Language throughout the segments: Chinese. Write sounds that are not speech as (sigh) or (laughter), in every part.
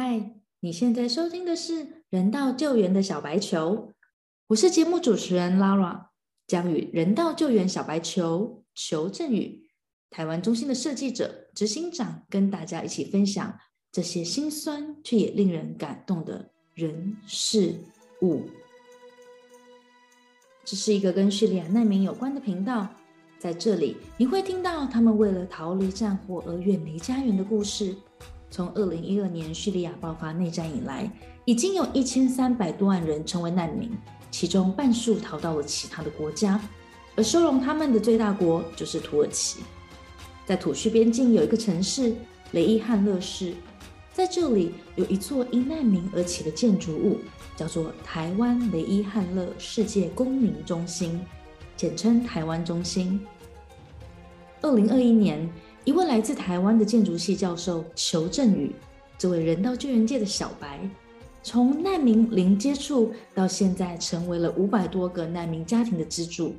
嗨，你现在收听的是人道救援的小白球，我是节目主持人 Lara，将与人道救援小白球裘振宇、台湾中心的设计者、执行长，跟大家一起分享这些心酸却也令人感动的人事物。这是一个跟叙利亚难民有关的频道，在这里你会听到他们为了逃离战火而远离家园的故事。从二零一二年叙利亚爆发内战以来，已经有一千三百多万人成为难民，其中半数逃到了其他的国家，而收容他们的最大国就是土耳其。在土叙边境有一个城市雷伊汉勒市，在这里有一座因难民而起的建筑物。叫做台湾雷伊汉勒世界公民中心，简称台湾中心。二零二一年，一位来自台湾的建筑系教授裘振宇，这位人道救援界的小白，从难民零接触到现在成为了五百多个难民家庭的支柱。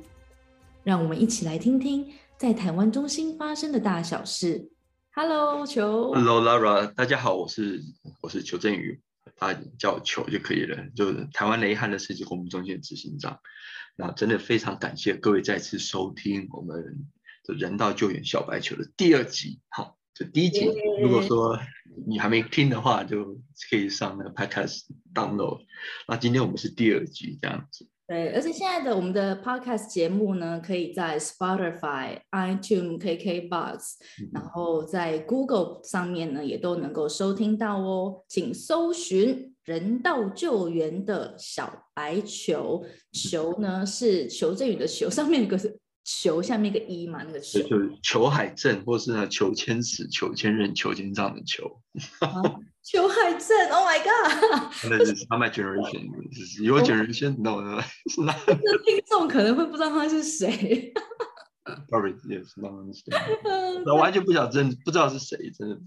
让我们一起来听听在台湾中心发生的大小事。Hello，裘。Hello，Lara，大家好，我是我是裘振宇。他叫我裘就可以了，就是台湾雷汉的世界公民中心执行长。那真的非常感谢各位再次收听我们人道救援小白球的第二集。好，这第一集，如果说你还没听的话，就可以上那个 Podcast download。那今天我们是第二集这样子。对，而且现在的我们的 podcast 节目呢，可以在 Spotify、iTunes、KKBox，然后在 Google 上面呢，也都能够收听到哦。请搜寻“人道救援”的小白球，球呢是求振宇的球，上面有个球，下面一个一嘛，那个球就是裘海正，或是那裘千尺、裘千仞、裘千丈的裘。裘海正，Oh my God！那是 my generation，your generation，no，no，(laughs) 那听众可能会不知道他是谁。(laughs) Sorry, yes, no understand。(laughs) 我完全不晓真不知道是谁，真的。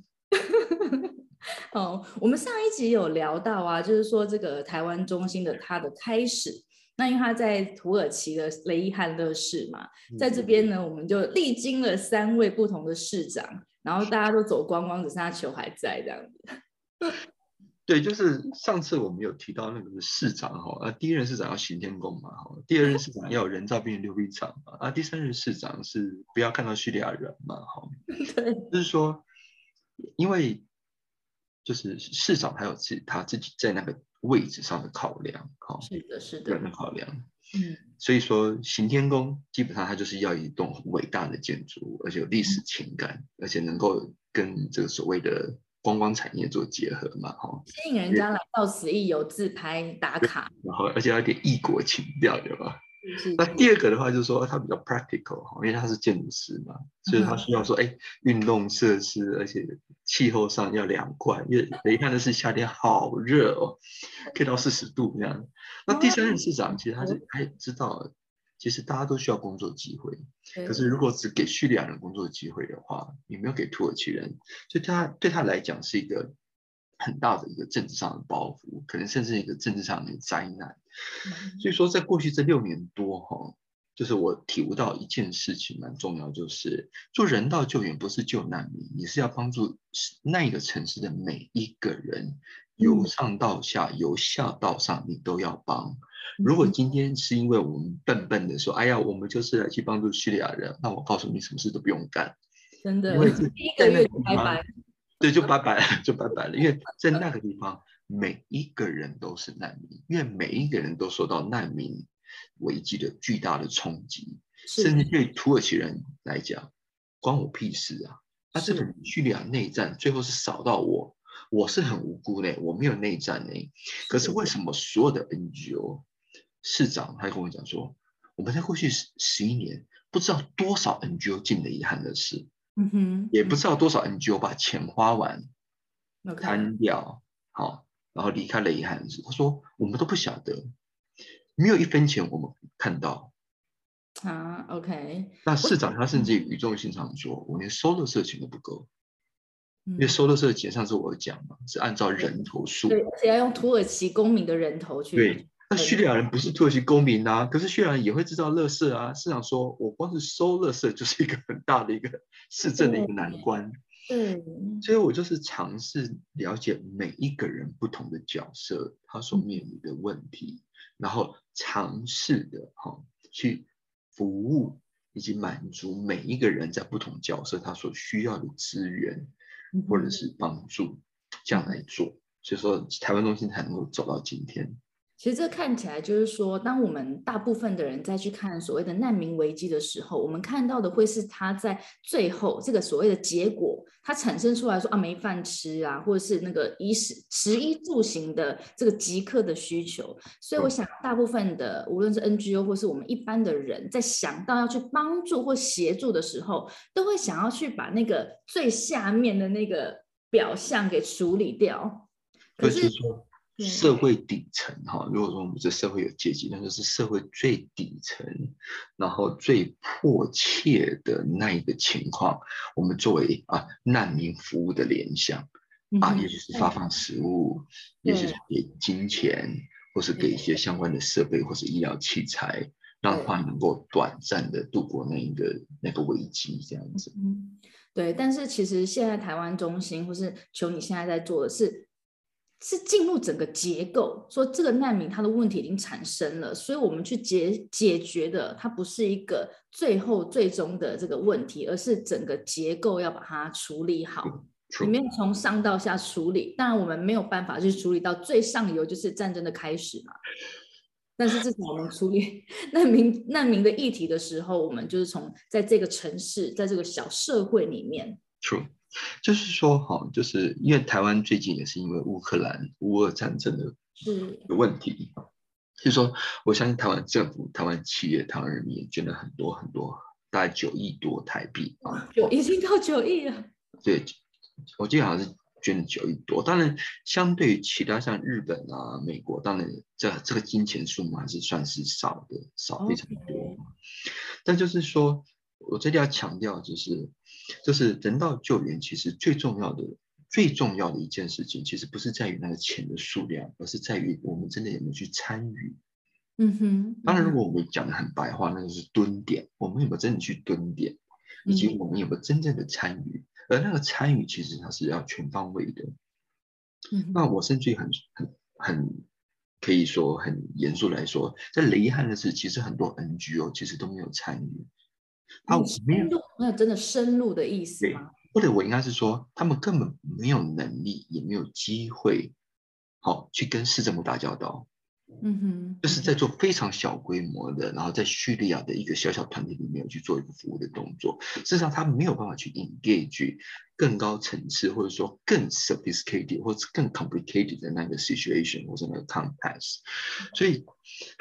哦，我们上一集有聊到啊，就是说这个台湾中心的它的开始，那因为他在土耳其的雷伊汉勒市嘛，在这边呢，我们就历经了三位不同的市长，然后大家都走光光，只剩下球还在这样子。(laughs) 对，就是上次我们有提到那个市长哈，啊，第一任市长要行天宫嘛，哈，第二任市长要有人造病溜冰场嘛，啊，第三任市长是不要看到叙利亚人嘛，哈，(laughs) 对，就是说，因为就是市长他有自他自己在那个位置上的考量，哈，是的，是的，考量，嗯，所以说行天宫基本上它就是要一栋很伟大的建筑，而且有历史情感，而且能够跟这个所谓的。观光产业做结合嘛，哈，吸引人家来到此一游自拍打卡，然后而且有点异国情调，对吧？那第二个的话就是说，它比较 practical 哈，因为他是建筑师嘛，所以他需要说，哎，运动设施，而且气候上要凉快，因为你看的是夏天好热哦，可以到四十度这样。那第三任市长其实他是他也知道。其实大家都需要工作机会，可是如果只给叙利亚人工作机会的话，你没有给土耳其人，所以他对他来讲是一个很大的一个政治上的包袱，可能甚至一个政治上的灾难。所以说，在过去这六年多哈，就是我体悟到一件事情蛮重要，就是做人道救援不是救难民，你是要帮助那个城市的每一个人，由上到下，由下到上，你都要帮。如果今天是因为我们笨笨的说，哎呀，我们就是来去帮助叙利亚人，那我告诉你，什么事都不用干，真的，因为第一个月拜拜，对，就拜拜了，就拜拜了。因为在那个地方，每一个人都是难民，因为每一个人都受到难民危机的巨大的冲击，甚至对土耳其人来讲，关我屁事啊！那这个叙利亚内战最后是扫到我，我是很无辜的，我没有内战呢。可是为什么所有的 NGO？市长他跟我讲说，我们在过去十十一年，不知道多少 NGO 进了遗憾的事，嗯哼，也不知道多少 NGO 把钱花完，贪掉，好，然后离开了遗憾的事。他说我们都不晓得，没有一分钱我们看到啊。OK，那市长他甚至语重心长说，我连收的社钱都不够，因为收的社钱上次我讲嘛，是按照人头数，对，而且要用土耳其公民的人头去对。那叙利亚人不是土耳其公民呐，可是叙利亚人也会制造垃圾啊。市长说，我光是收垃圾就是一个很大的一个市政的一个难关。对，所以我就是尝试了解每一个人不同的角色，他所面临的问题，然后尝试的哈去服务以及满足每一个人在不同角色他所需要的资源或者是帮助，这样来做，所以说台湾中心才能够走到今天。其实这看起来就是说，当我们大部分的人再去看所谓的难民危机的时候，我们看到的会是他在最后这个所谓的结果，它产生出来说啊没饭吃啊，或者是那个衣食食衣住行的这个即刻的需求。所以我想，大部分的无论是 NGO 或是我们一般的人在想到要去帮助或协助的时候，都会想要去把那个最下面的那个表象给处理掉。可是。社会底层哈，如果说我们这社会有阶级，那就是社会最底层，然后最迫切的那一个情况，我们作为啊难民服务的联想啊，也许是发放食物，也许是给金钱，或是给一些相关的设备或是医疗器材，让他能够短暂的度过那一个那个危机，这样子。嗯，对。但是其实现在台湾中心或是求你现在在做的是。是进入整个结构，说这个难民他的问题已经产生了，所以我们去解解决的，它不是一个最后最终的这个问题，而是整个结构要把它处理好，里面从上到下处理。当然我们没有办法去处理到最上游，就是战争的开始嘛。但是至少我们处理难民难民的议题的时候，我们就是从在这个城市，在这个小社会里面。就是说，哈，就是因为台湾最近也是因为乌克兰乌俄战争的的问题，就是说，我相信台湾政府、台湾企业、台湾人民也捐了很多很多，大概九亿多台币啊，(laughs) 有已经到九亿了。(laughs) 对，我记得好像是捐了九亿多。当然，相对于其他像日本啊、美国，当然这这个金钱数目还是算是少的，少非常多。但就是说。我这里要强调，就是，就是人道救援，其实最重要的、最重要的一件事情，其实不是在于那个钱的数量，而是在于我们真的有没有去参与。嗯哼。当然，如果我们讲的很白话，那就是蹲点，我们有没有真的去蹲点，以及我们有没有真正的参与？而那个参与，其实它是要全方位的。嗯。那我甚至很、很、很可以说很严肃来说，在雷汉的是，其实很多 NGO 其实都没有参与。他没有，那真的深入的意思吗？或者我应该是说，他们根本没有能力，也没有机会，好去跟市政府打交道。嗯哼，就是在做非常小规模的，然后在叙利亚的一个小小团体里面去做一个服务的动作。事实上，他没有办法去 engage 更高层次，或者说更 sophisticated 或者更 complicated 的那个 situation 或者那个 context。所以，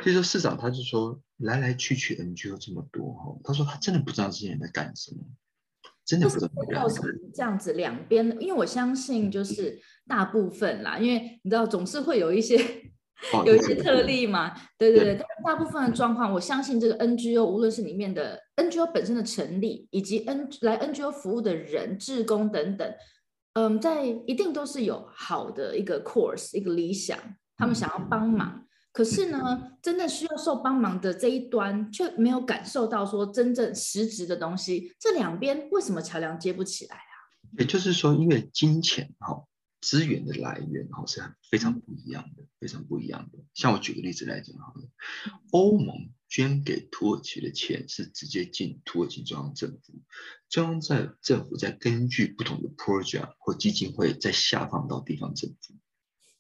所以说市长他就说，来来去去 NGO 这么多哈，他说他真的不知道这些人在干什么，真的不知道。造成这样子两边，因为我相信就是大部分啦，因为你知道总是会有一些。有一些特例嘛，对对对，但大部分的状况，我相信这个 NGO，无论是里面的 NGO 本身的成立，以及 N 来 NGO 服务的人、志工等等，嗯，在一定都是有好的一个 course，一个理想，他们想要帮忙，可是呢，真的需要受帮忙的这一端却没有感受到说真正实质的东西，这两边为什么桥梁接不起来啊？也就是说，因为金钱哈。资源的来源哈是很非常不一样的，非常不一样的。像我举个例子来讲好了，欧盟捐给土耳其的钱是直接进土耳其中央政府，中央在政府再根据不同的 project 或基金会再下放到地方政府。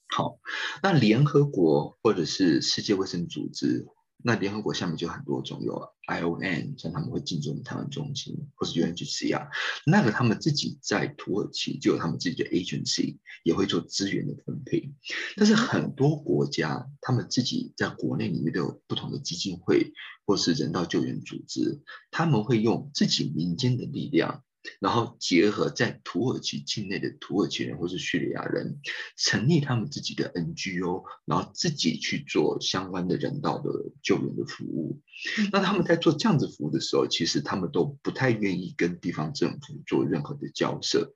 好，那联合国或者是世界卫生组织。那联合国下面就很多种，有 ION，像他们会进驻台湾中心，或是 UNHCR，那个他们自己在土耳其就有他们自己的 agency，也会做资源的分配。但是很多国家，他们自己在国内里面都有不同的基金会，或是人道救援组织，他们会用自己民间的力量。然后结合在土耳其境内的土耳其人或是叙利亚人，成立他们自己的 NGO，然后自己去做相关的人道的救援的服务。那他们在做这样子服务的时候，其实他们都不太愿意跟地方政府做任何的交涉，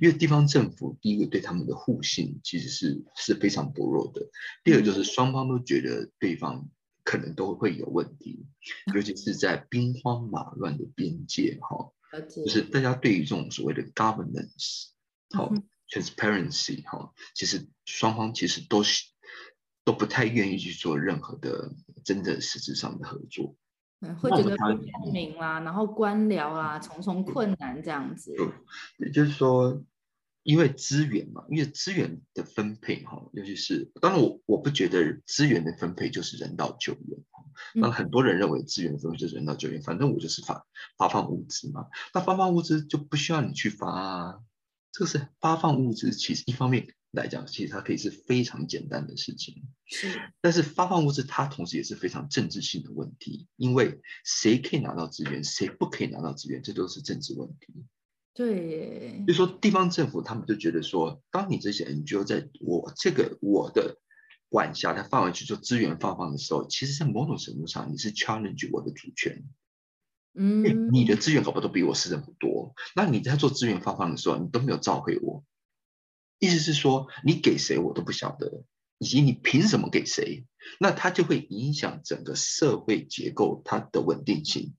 因为地方政府第一个对他们的互信其实是是非常薄弱的，第二就是双方都觉得对方可能都会有问题，尤其是在兵荒马乱的边界哈。就是大家对于这种所谓的 governance 好 transparency 哈，其实双方其实都是都不太愿意去做任何的真正实质上的合作，嗯，会觉得不透明啦，然后官僚啊，重重困难这样子。也就是说。因为资源嘛，因为资源的分配哈，尤其是当然我我不觉得资源的分配就是人道救援哈，那很多人认为资源的分配就是人道救援，反正我就是发发放物资嘛，那发放物资就不需要你去发，啊，这个是发放物资，其实一方面来讲，其实它可以是非常简单的事情，是，但是发放物资它同时也是非常政治性的问题，因为谁可以拿到资源，谁不可以拿到资源，这都是政治问题。对，就说地方政府他们就觉得说，当你这些 NGO 在我这个我的管辖的范围去做资源发放的时候，其实在某种程度上你是 challenge 我的主权。嗯，你的资源搞不好都比我市政府多，那你在做资源发放的时候，你都没有召回我，意思是说你给谁我都不晓得，以及你凭什么给谁，那它就会影响整个社会结构它的稳定性。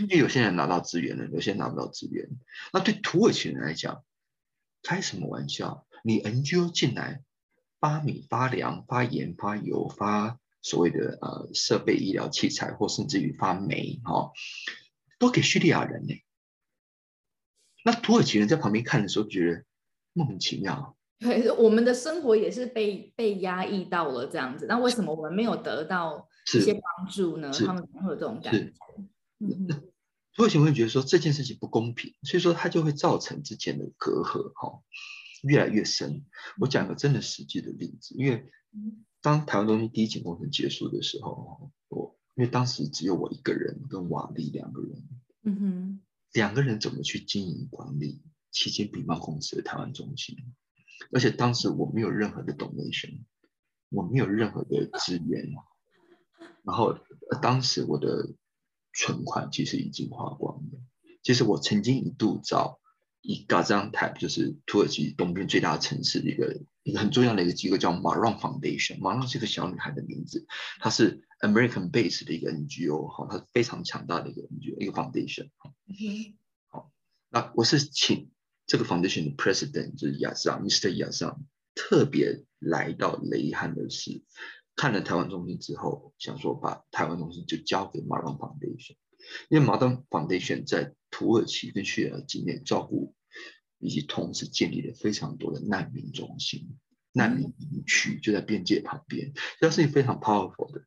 因为有些人拿到资源了，有些人拿不到资源。那对土耳其人来讲，开什么玩笑？你 NGO 进来发米、发粮、发盐、发油、发所谓的呃设备、医疗器材，或甚至于发煤，哈，都给叙利亚人呢。那土耳其人在旁边看的时候，觉得莫名其妙。对，(laughs) 我们的生活也是被被压抑到了这样子。那为什么我们没有得到一些帮助呢？他们会有这种感觉？土耳其会觉得说这件事情不公平，所以说它就会造成之间的隔阂哈越来越深。我讲个真的实际的例子，因为当台湾中心第一期工程结束的时候，我因为当时只有我一个人跟瓦力两个人，嗯哼，两个人怎么去经营管理期间比贸公司的台湾中心？而且当时我没有任何的 donation，我没有任何的资源，然后当时我的。存款其实已经花光了。其实我曾经一度找以 Gaziantep，就是土耳其东边最大城市的一个一个很重要的一个机构，叫 Maron Foundation。Maron 是一个小女孩的名字，她是 American base 的一个 NGO，哈，它是非常强大的一个 NGO，一个 foundation。好，那我是请这个 foundation 的 president 就是亚桑，Mr. 亚桑，特别来到雷汉的市。看了台湾中心之后，想说把台湾中心就交给马当 Foundation，因为马当 Foundation 在土耳其跟叙利亚境内照顾，以及同时建立了非常多的难民中心、难民营区，就在边界旁边，这是非常 powerful 的。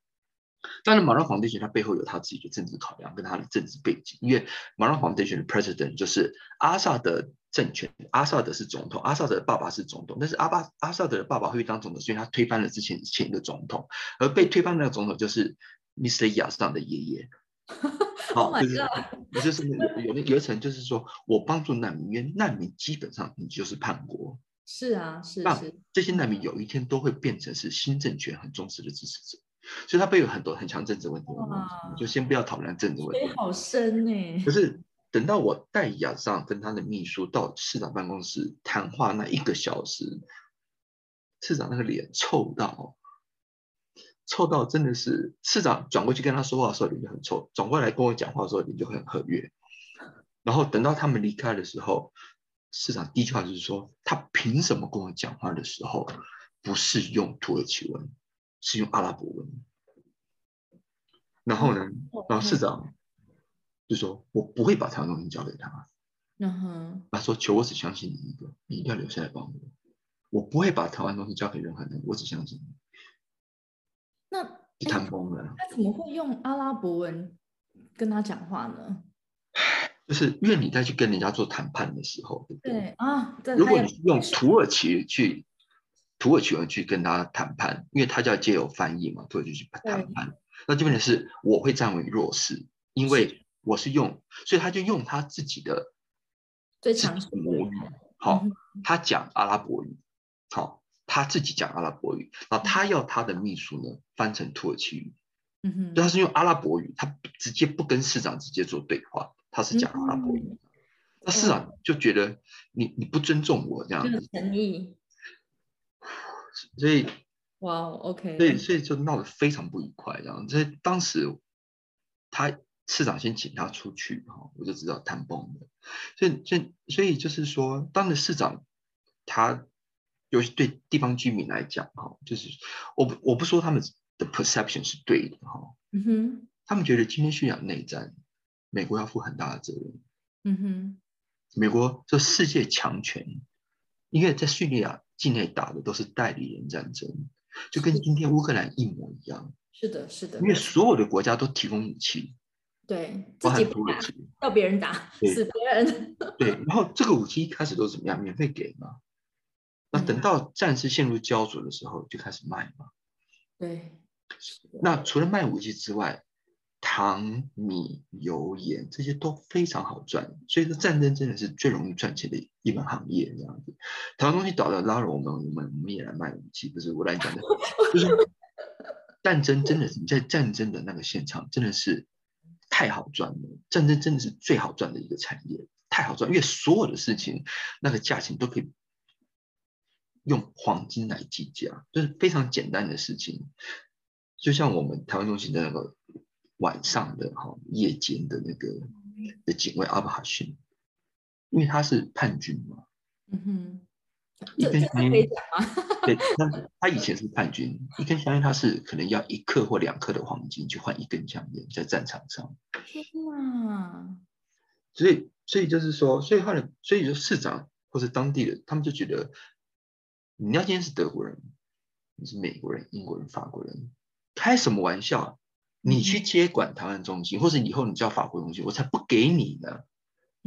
当然，马拉 Foundation 它背后有它自己的政治考量跟它的政治背景，因为马拉 Foundation 的 President 就是阿萨德政权，阿萨德是总统，阿萨德的爸爸是总统，但是阿巴阿萨德的爸爸会当总统，所以他推翻了之前前一个总统，而被推翻那个总统就是 Mr. 亚尚的爷爷。(laughs) 好，就是 (laughs) 就是有有一层就是说我帮助难民，因为难民基本上你就是叛国。是啊，是是。这些难民有一天都会变成是新政权很重视的支持者。所以他背有很多很强政治问题，就先不要讨论政治问题。好深呢。可是等到我带亚尚跟他的秘书到市长办公室谈话那一个小时，市长那个脸臭到，臭到真的是市长转过去跟他说话的时候脸就很臭，转过来跟我讲话的时候脸就很和悦。然后等到他们离开的时候，市长第一句话就是说：他凭什么跟我讲话的时候不是用土耳其文？是用阿拉伯文，然后呢，然后市长就说：“我不会把台湾东西交给他。”嗯哼，他说：“求我只相信你一个，你一定要留下来帮我。我不会把台湾东西交给任何人，我只相信你。”那谈崩了。他怎么会用阿拉伯文跟他讲话呢？就是因为你在去跟人家做谈判的时候，对不对？啊，如果你用土耳其去。土耳其人去跟他谈判，因为他叫借由翻译嘛，土耳其去谈判。那这边的是我会站为弱势，因为我是用，所以他就用他自己的最强的母语，好，他讲阿拉伯语，好，他自己讲阿拉伯语，然后他要他的秘书呢翻成土耳其语，嗯哼，他是用阿拉伯语，他直接不跟市长直接做对话，他是讲阿拉伯语，那市长就觉得你你不尊重我这样子，诚意。所以，哇，OK，所以所以就闹得非常不愉快，这样。所以当时他市长先请他出去哈，我就知道谈崩了。所以，所以，所以就是说，当了市长他，尤其对地方居民来讲哈，就是我不我不说他们的 perception 是对的哈，嗯哼，他们觉得今天叙利亚内战，美国要负很大的责任。嗯哼，美国这世界强权，因为在叙利亚境内打的都是代理人战争，就跟今天乌克兰一模一样。是的，是的，因为所有的国家都提供武器，对，包自己不含土耳其。要别人打，死别人。对，然后这个武器一开始都是怎么样，免费给嘛。那等到战事陷入焦灼的时候，就开始卖嘛。对，那除了卖武器之外，糖、米、油、盐这些都非常好赚，所以说战争真的是最容易赚钱的一门行业。这样子，台湾东西倒了，拉拢我们，我们我们也来卖武器，不是我来讲的，就是战争真的是你在战争的那个现场真的是太好赚了，战争真的是最好赚的一个产业，太好赚，因为所有的事情那个价钱都可以用黄金来计价，就是非常简单的事情。就像我们台湾中心的那个晚上的哈夜间的那个的警卫阿巴哈逊，因为他是叛军嘛，嗯哼，一根香烟？(laughs) 对，那他以前是叛军，一根香烟他是可能要一克或两克的黄金去换一根香烟，在战场上。天哪！所以，所以就是说，所以后来，所以就市长或是当地的，他们就觉得，你要今天是德国人，你是美国人、英国人、法国人，开什么玩笑？你去接管台湾中心，或者以后你叫法国中心，我才不给你呢！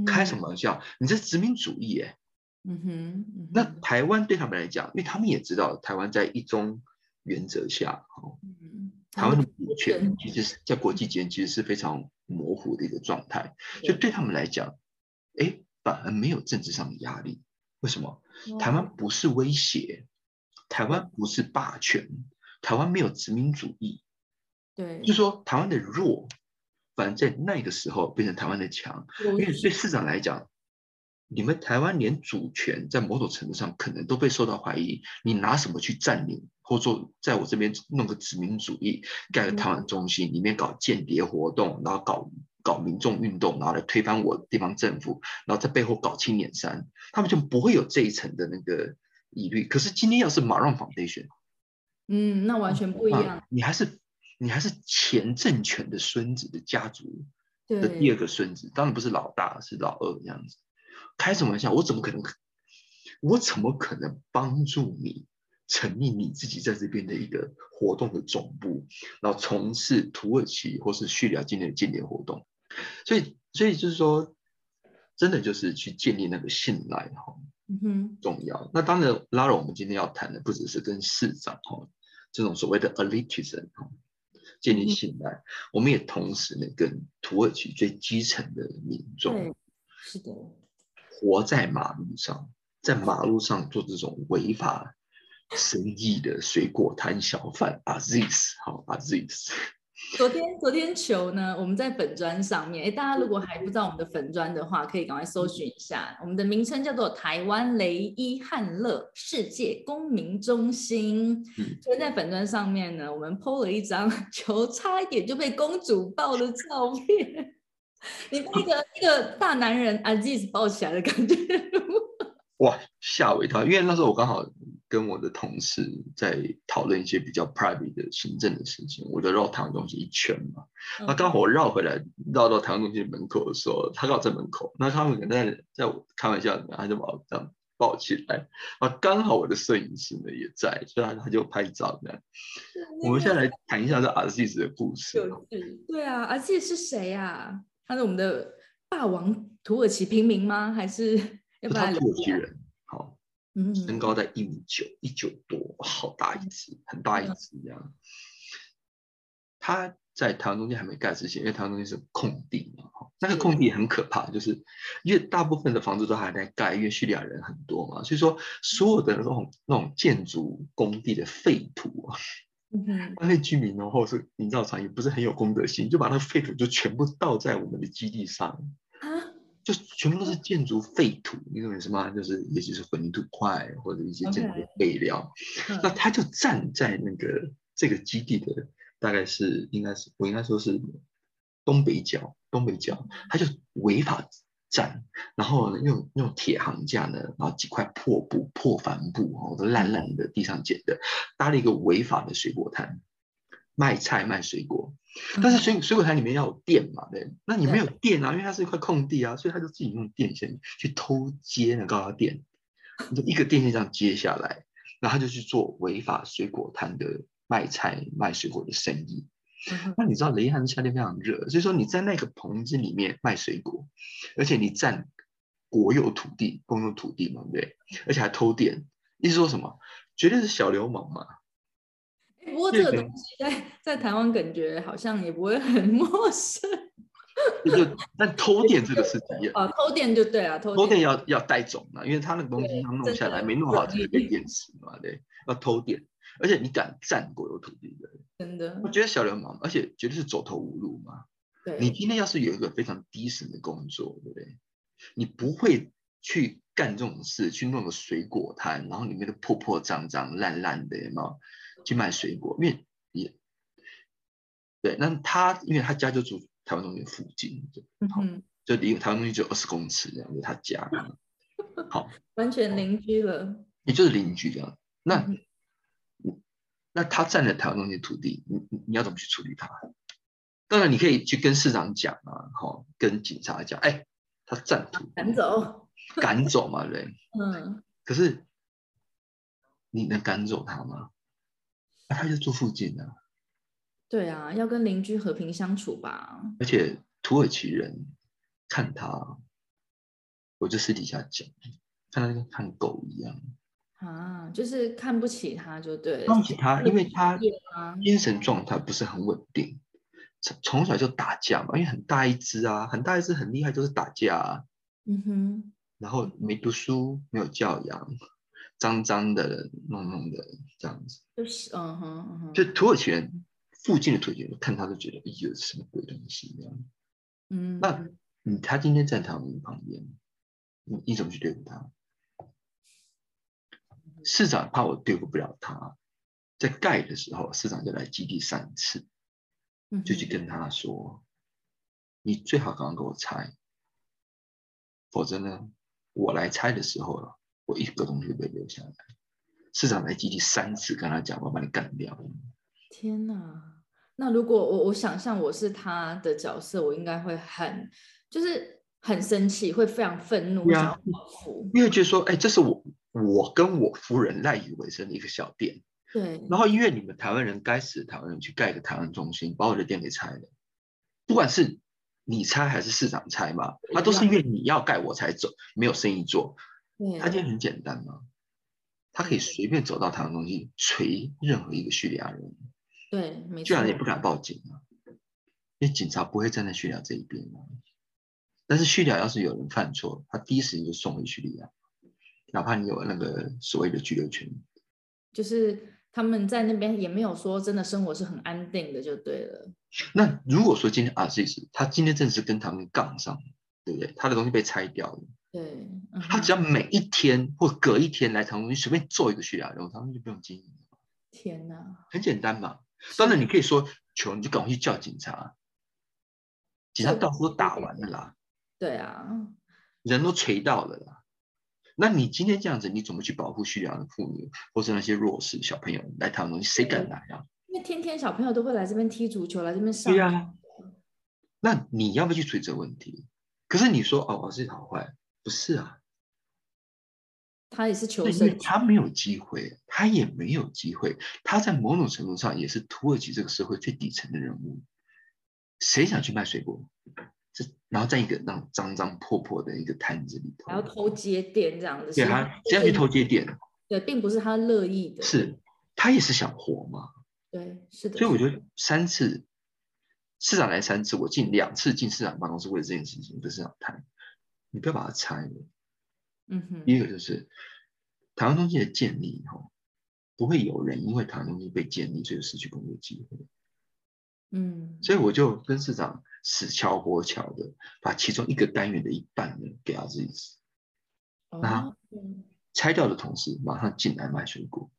开什么玩笑？你这殖民主义耶！嗯哼，嗯哼，那台湾对他们来讲，因为他们也知道台湾在一中原则下，哦，嗯，台湾的主主权其实是在国际间其实是非常模糊的一个状态，所以对他们来讲，哎，反而没有政治上的压力。为什么？台湾不是威胁，台湾不是霸权，台湾没有殖民主义，对，就是说台湾的弱，反而在那个时候变成台湾的强。因为对市长来讲，你们台湾连主权在某种程度上可能都被受到怀疑，你拿什么去占领，或者说在我这边弄个殖民主义，盖个台湾中心，里面搞间谍活动，然后搞搞民众运动，然后来推翻我的地方政府，然后在背后搞青年山，他们就不会有这一层的那个疑虑。可是今天要是马让 Foundation，嗯，那完全不一啊样。你还是你还是前政权的孙子的家族的第，二个孙子，当然不是老大，是老二这样子。开什么玩笑？我怎么可能？我怎么可能帮助你成立你自己在这边的一个活动的总部，然后从事土耳其或是叙利亚境内的间谍活动？所以，所以就是说，真的就是去建立那个信赖哈，重要。那当然，拉了我们今天要谈的不只是跟市长哈这种所谓的 elitism 哈建立信赖，我们也同时呢跟土耳其最基层的民众对，是的，活在马路上，在马路上做这种违法生意的水果摊小贩 Aziz 好 Aziz，昨天昨天球呢，我们在粉砖上面，哎，大家如果还不知道我们的粉砖的话，可以赶快搜寻一下，我们的名称叫做台湾雷伊汉乐世界公民中心。嗯所以在粉砖上面呢，我们 PO 了一张 (laughs) 球差一点就被公主抱的照片，你被一个一个大男人 Aziz 抱起来的感觉。哇吓我一跳，因为那时候我刚好跟我的同事在讨论一些比较 private 的行政的事情，我就绕台湾中心一圈嘛，那刚好我绕回来绕到台湾中心门口的时候，他刚好在门口，那他们可能在在我开玩笑，他就把我这样抱起来，啊，刚好我的摄影师呢也在，所以他他就拍照这样。我们现在来谈一下这阿西斯的故事。对啊，Aziz 是谁呀、他是我们的霸王土耳其平民吗？还是要不然他土耳其人，好，嗯，身高在一米九，一九多，好大一只，很大一只这样。他在台湾中间还没盖之前，因为台湾中间是空地嘛，那个空地很可怕，就是因为大部分的房子都还在盖，因为叙利亚人很多嘛，所以说所有的那种那种建筑工地的废土啊，那些居民哦，或者是营造厂也不是很有公德心，就把那个废土就全部倒在我们的基地上。啊，就全部都是建筑废土，你懂我意思吗？就是也许是混凝土块或者一些建筑废料。那嗯他就站在那个这个基地的，大概是应该是我应该说是东北角，东北角，他就违法站，然后呢用用铁行架呢，然后几块破布、破帆布哦，都烂烂的，地上捡的，搭了一个违法的水果摊，卖菜卖水果。但是水水果摊里面要有电嘛，对，那你没有电啊，因为它是一块空地啊，所以他就自己用电线去偷接那高压电，就一个电线这样接下来，然后他就去做违法水果摊的卖菜卖水果的生意。那你知道雷汉夏天非常热，所以说你在那个棚子里面卖水果，而且你占国有土地、公有土地嘛，对不对？而且还偷电，意思说什么？绝对是小流氓嘛。不过这个东西在在台湾感觉好像也不会很 (laughs) 陌生。就但 (laughs) 偷电这个事情，啊，偷电就对啊，偷电要要带走嘛，因为他那个东西他弄下来没弄好，就会被电死嘛，对，要偷电，而且你敢占国有土地的，真的，我觉得小流氓，而且绝对是走投无路嘛。对，你今天要是有一个非常低层的工作，对不对？你不会去干这种事，去弄个水果摊，然后里面都破破脏脏、烂烂的，有去卖水果，因为也对，那他因为他家就住台湾中心附近，就就离台湾中心只有二十公尺这样，就他家，好，(laughs) 完全邻居了，也就是邻居这样。那那他占了台湾中心土地，你你你要怎么去处理他？当然你可以去跟市长讲啊，好，跟警察讲，哎，他占土，赶走，赶走嘛，对，(laughs) 嗯，可是你能赶走他吗？他就住附近的，对啊，要跟邻居和平相处吧。而且土耳其人看他，我就私底下讲，看他跟看狗一样啊，就是看不起他，就对，看不起他，因为他精神状态不是很稳定，从从小就打架嘛，因为很大一只啊，很大一只很厉害，就是打架啊。嗯哼，然后没读书，没有教养。脏脏的、弄弄的这样子，就是嗯哼嗯哼，就土耳其人附近的土耳其人看他都觉得，哎呦，什么鬼东西这样。嗯，那你他今天站在我们旁边，你你怎么去对付他？市长怕我对付不了他，在盖的时候，市长就来基地三次，就去跟他说，你最好刚刚给我拆，否则呢，我来拆的时候了。我一个东西被留下来，市长来基地三次跟他讲，我把你干掉。天哪！那如果我我想象我是他的角色，我应该会很就是很生气，会非常愤怒，想要报复。因为觉得说，哎，这是我我跟我夫人赖以为生的一个小店。对。然后因为你们台湾人该死的台湾人去盖一个台湾中心，把我的店给拆了。不管是你拆还是市长拆嘛，那都是因为你要盖我才走，没有生意做。他今天很简单嘛，他可以随便走到台湾中心锤任何一个叙利亚人，对，没错，居然也不敢报警啊，因为警察不会站在叙利亚这一边啊。但是叙利亚要是有人犯错，他第一时间就送回叙利亚，哪怕你有那个所谓的居留权，就是他们在那边也没有说真的生活是很安定的，就对了。那如果说今天阿 Z 他今天正是跟他们杠上，对不对？他的东西被拆掉了。对，他只要每一天或隔一天来唐人，你随便做一个叙利亚人，他们就不用经营了。天哪，很简单嘛。当然你可以说求，你就赶快去叫警察，警察到处都打完了啦。对啊，人都锤到了啦。那你今天这样子，你怎么去保护叙利亚的妇女或者那些弱势小朋友来唐人？谁敢来啊？因为天天小朋友都会来这边踢足球，来这边上。对啊。那你要不要去处理这个问题？可是你说哦，我是好坏。不是啊，他也是求生，他没有机会，他也没有机会。他在某种程度上也是土耳其这个社会最底层的人物。谁想去卖水果？这然后在一个那种脏脏破破的一个摊子里头，还要偷接电这样子，对他这样去偷接电，对，并不是他乐意的。是他也是想活嘛？对，是的。所以我觉得三次市长来三次，我进两次进市长办公室为了这件事情跟市长谈。你不要把它拆了。嗯哼。第一个就是台湾中心的建立以后，不会有人因为台湾中心被建立，所以失去工作机会。嗯。所以我就跟市长死敲活敲的，把其中一个单元的一半呢给他自己。那拆掉的同时马上进来卖水果。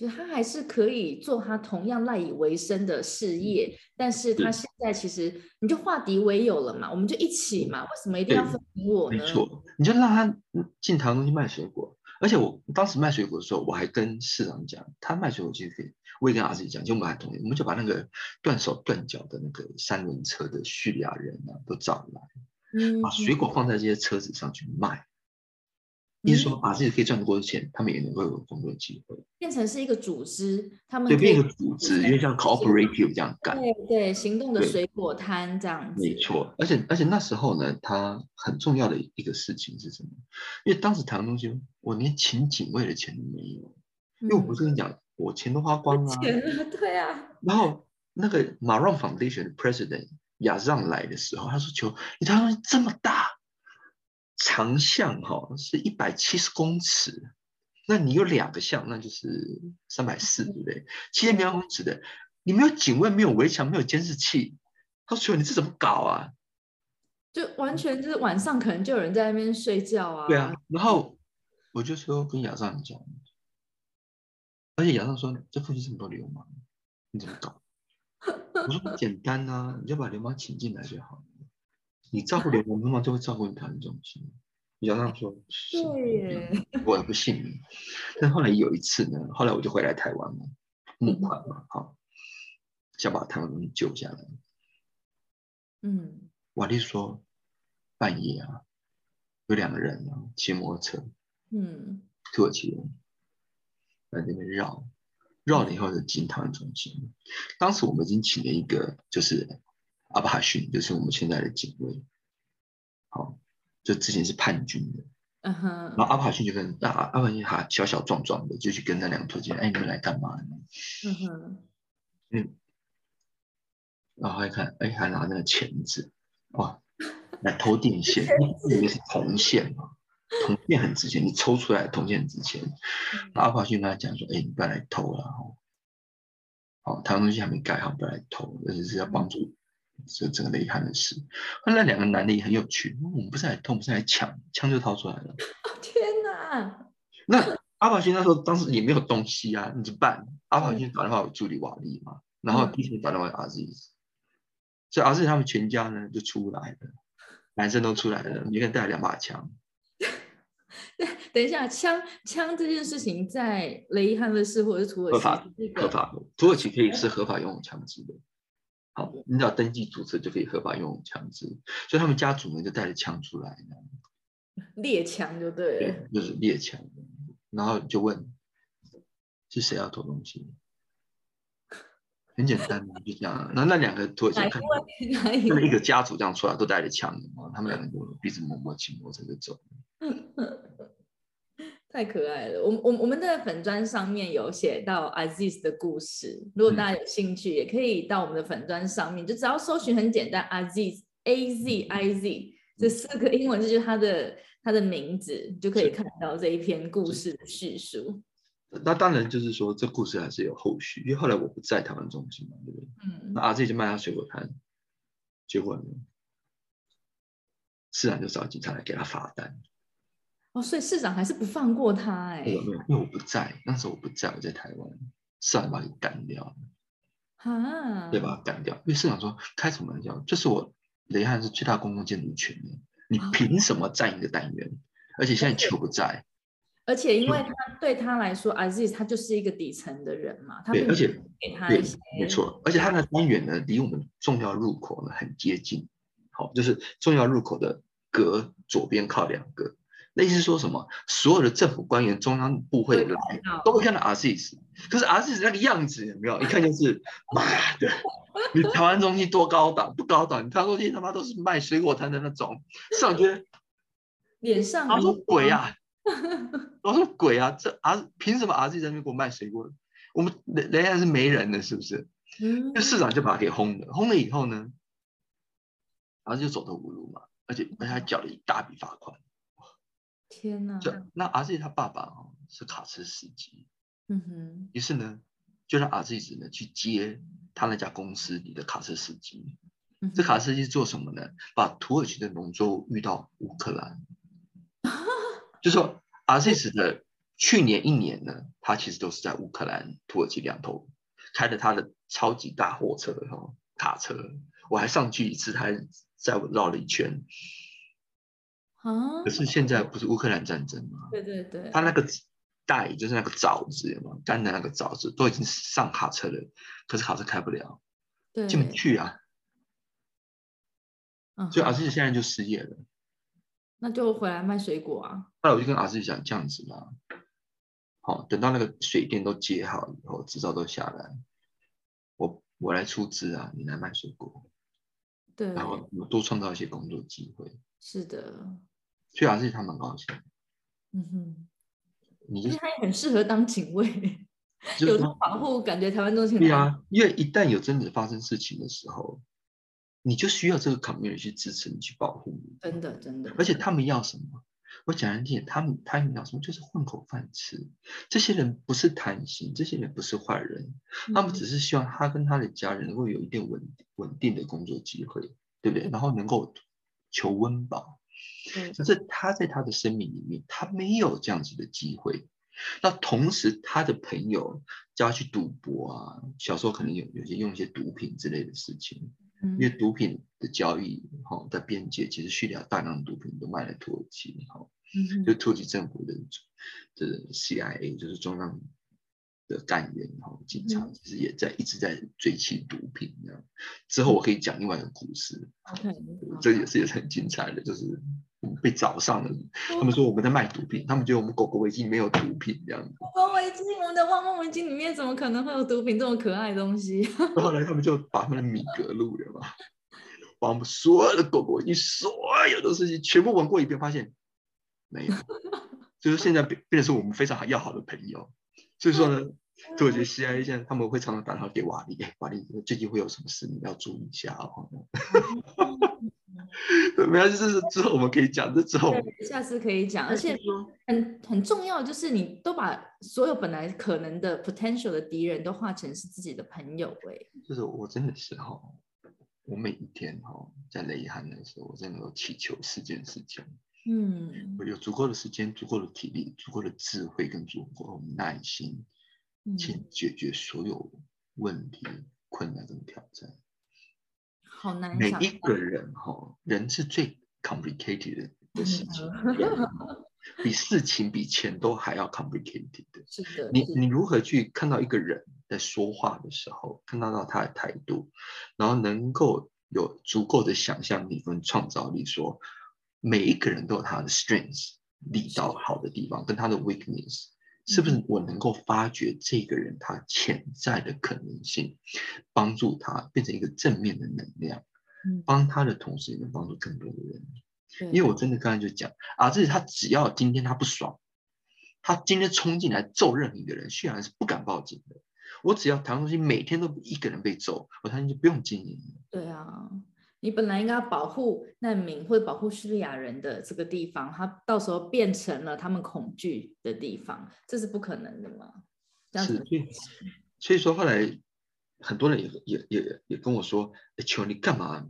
就是他还是可以做他同样赖以为生的事业，但是他现在其实你就化敌为友了嘛，我们就一起嘛，为什么一定要分你我呢？没错，你就让他进台湾东西卖水果，而且我当时卖水果的时候，我还跟市长讲，他卖水果其实可以，我也跟阿自己讲，就我们还同意，我们就把那个断手断脚的那个三轮车的叙利亚人啊都找来，嗯，把水果放在这些车子上去卖。意思说，把自己可以赚得多钱，他们也能够有工作机会，变成是一个组织，他们对，变一个组织，因为像 cooperative 这样干，对对，行动的水果摊这样子，没错。而且而且那时候呢，他很重要的一个事情是什么？因为当时台湾东西，我连请警卫的钱都没有，因为我不是跟你讲，我钱都花光了，钱啊，对啊。然后那个马让 Foundation 的 President 亚让来的时候，他说：“求你台湾东西这么大。”长项哈是一百七十公尺，那你有两个项，那就是三百四，对不对？七千平方公尺的，你没有警卫，没有围墙，没有监视器，他说：“你这怎么搞啊？”就完全就是晚上可能就有人在那边睡觉啊。对啊，然后我就说跟亚尚讲，而且亚尚说这附近这么多流氓，你怎么搞？我说简单啊，你就把流氓请进来就好。你照顾流氓，流氓就会照顾你台湾中心。你要这样说：“对，我也不信你。”但后来有一次呢，后来我就回来台湾了，募款嘛，好，想把台湾东西救下来。嗯，瓦力说，半夜啊，有两个人啊，骑摩托车，嗯，土耳其人在那边绕，绕了以后就进台湾中心。当时我们已经请了一个，就是。阿巴逊就是我们现在的警卫，好，就之前是叛军的，嗯哼，然后阿巴逊就跟阿阿巴逊哈小小壮壮的，就去跟那两个土耳其人，哎，你们来干嘛呢？嗯哼，嗯，然后还看，哎，还拿那个钳子，哇，来偷电线，(laughs) 里面是铜线嘛，铜线很值钱，你抽出来铜线很值钱。阿帕逊跟他讲说，哎，你不要来偷了，好，台湾东西还没盖好，不要来偷，而且是要帮助。这整个雷汉的事，后来两个男的也很有趣。我们不是来偷，不是来抢，枪就掏出来了。(laughs) 天哪！那阿宝勋那时候当时也没有东西啊，你怎么办？阿宝勋打电话给助理瓦利嘛，然后第一天打电话给阿 Z，所以阿 Z 他们全家呢就出来了，男生都出来了，每个人带了两把枪。对，(laughs) 等一下，枪枪这件事情在雷汉的事或者是土耳其合法合法的，土耳其可以是合法拥有枪支的。好，你只要登记注册就可以合法用枪支，所以他们家族呢就带着枪出来，猎枪就对了，就是猎枪，然后就问是谁要偷东西，很简单嘛就这样。那那两个土耳其看，他们一个家族这样出来都带着枪，他们两个就彼此摸摸亲摸着就走。太可爱了，我我我们的粉砖上面有写到 Aziz 的故事，如果大家有兴趣，也可以到我们的粉砖上面，就只要搜寻很简单，Aziz A Z I Z 这四个英文字就是他的他的名字，就可以看到这一篇故事的叙述。那当然就是说，这故事还是有后续，因为后来我不在台湾中心嘛，对不对？嗯。那 Aziz 就卖他水果摊，结果呢，自然就找警察来给他罚单。哦，所以市长还是不放过他哎？没有没有，因为我不在，那时候我不在，我在台湾，市长把你干掉，啊，对，把他干掉。因为市长说，开什么玩笑？这是我雷汉是最大公共建筑权的，你凭什么占一个单元？而且现在球不在，而且因为他对他来说，Aziz 他就是一个底层的人嘛，他对，而且给他一些，没错，而且他的单元呢，离我们重要入口呢很接近，好，就是重要入口的隔左边靠两个。那意思说什么？所有的政府官员、中央部会来，都会看到 RCS。可是 RCS 那个样子有没有？一看就是 (laughs) 妈的！你台湾中心多高档？不高档，你台湾中心他妈都是卖水果摊的那种。市长觉得脸上，他说鬼啊！我说鬼啊！这 R 凭什么 RCS 在那边给我卖水果？我们人人家是没人的，是不是？嗯。那市长就把他给轰了，轰了以后呢，然后就走投无路嘛，而且而且还缴了一大笔罚款。天呐！那阿 Z 他爸爸哦是卡车司机，嗯哼。于是呢，就让阿 Z 子呢去接他那家公司里的卡车司机。这卡车司机做什么呢？把土耳其的农作物运到乌克兰。(laughs) 就说阿 Z 子的去年一年呢，他其实都是在乌克兰、土耳其两头开着他的超级大货车哈卡车，我还上去一次，他还载我绕了一圈。啊可，是现在不是乌克兰战争吗？对对对，他那个袋就是那个枣子有吗？干的那个枣子都已经上卡车了，可是卡车开不了，对，进不去啊。嗯所以阿哼志现在就失业了。那就回来卖水果啊。后来我就跟阿志讲这样子嘛，好，等到那个水电都接好以后，执照都下来，我我来出资啊，你来卖水果，对，然后我多创造一些工作机会。是的，所以阿志他蛮高兴，嗯哼，你就是他也很适合当警卫，(laughs) 有这保护，感觉台湾中心对啊，因为一旦有真的发生事情的时候，你就需要这个 community 去支持你，去保护你。真的真的，而且他们要什么？我讲难听点，他们他们要什么？就是混口饭吃。这些人不是贪心，这些人不是坏人，他们嗯只是希望他跟他的家人能够有一定稳稳定的工作机会，对不对？然后能够求温饱。对可是他在他的生命里面，他没有这样子的机会。那同时，他的朋友叫他去赌博啊，小时候可能有有些用一些毒品之类的事情，嗯。因为毒品的交易，哈、在边界其实叙利亚大量毒品都卖来土耳其，哈、嗯就土耳其政府的这 CIA 就是中央的干员，哈、警察嗯。其实也在一直在追缉毒品这样。之后我可以讲另外一个故事，，OK，这也是也是很精彩的，就是被找上了，他们说我们在卖毒品，他们觉得我们狗狗围巾里面有毒品这样子，狗狗围巾，我们的汪汪围巾里面怎么可能会有毒品这么可爱的东西？(laughs) 后来他们就把他们的米格录了嘛，把我们所有的狗狗围巾，所有的事情全部闻过一遍，发现没有，(laughs) 就是现在变变成是我们非常要好的朋友，所以说呢。土耳其 CIA 现在他们会常常打电话给瓦力，哎，瓦力最近会有什么事，你要注意一下哦。(laughs) (laughs) 对，没关系，这是之后我们可以讲，这之后，下次可以讲，而且很很重要，就是你都把所有本来可能的 potential 的敌人都化成是自己的朋友、欸，就是我真的是哈，我每一天哈在雷汉的时候，我真的都祈求四件事情：嗯。我有足够的时间、足够的体力、足够的智慧跟足够的耐心，嗯，去解决所有问题、困难跟挑战。好难每一个人哈，人是最 complicated 的事情，比事情、比钱都还要 complicated 的。是的，你你如何去看到一个人在说话的时候，看到到他的态度，然后能够有足够的想象力跟创造力，说每一个人都有他的 strengths 力道好的地方，跟他的 weakness，是不是我能够发掘这个人他潜在的可能性，帮助他变成一个正面的能量，嗯帮他的同时也能帮助更多的人。对因为我真的刚才就讲啊，这是他只要今天他不爽，他今天冲进来揍任何一个人，虽然是不敢报警的。我只要台湾中心每天都一个人被揍，我相信就不用经营了。对啊，你本来应该要保护难民或者保护叙利亚人的这个地方，它到时候变成了他们恐惧的地方，这是不可能的嘛？这样子，是所以说后来很多人也也也也跟我说，哎，求你干嘛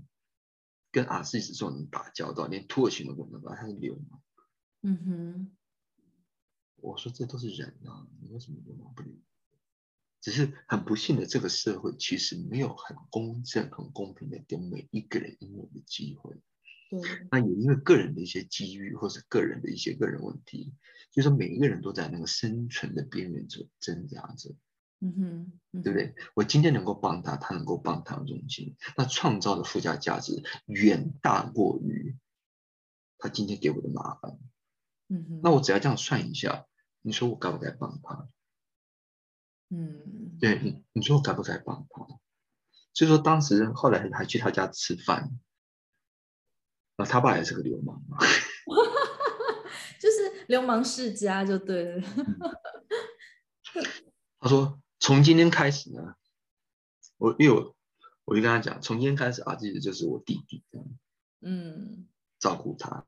跟阿斯斯这种人打交道，连土耳其都不能打，他是流氓。嗯哼，我说这都是人啊，你为什么流氓不流氓？只是很不幸的，这个社会其实没有很公正、很公平的给每一个人应有的机会。对，那也因为个人的一些机遇，或者个人的一些个人问题，就是说每一个人都在那个生存的边缘中挣扎着，嗯哼，嗯？对不对？我今天能够帮他，他能够帮他的中心，那创造的附加价值远大过于他今天给我的麻烦。嗯哼，那我只要这样算一下，你说我该不该帮他？嗯，对你，你说我该不该帮他？所以说当时后来还去他家吃饭，啊，他爸也是个流氓嘛，(laughs) 就是流氓世家就对了。(laughs) 他说从今天开始呢，我因为我我就跟他讲，从今天开始啊，这个就是我弟弟这样嗯，照顾他。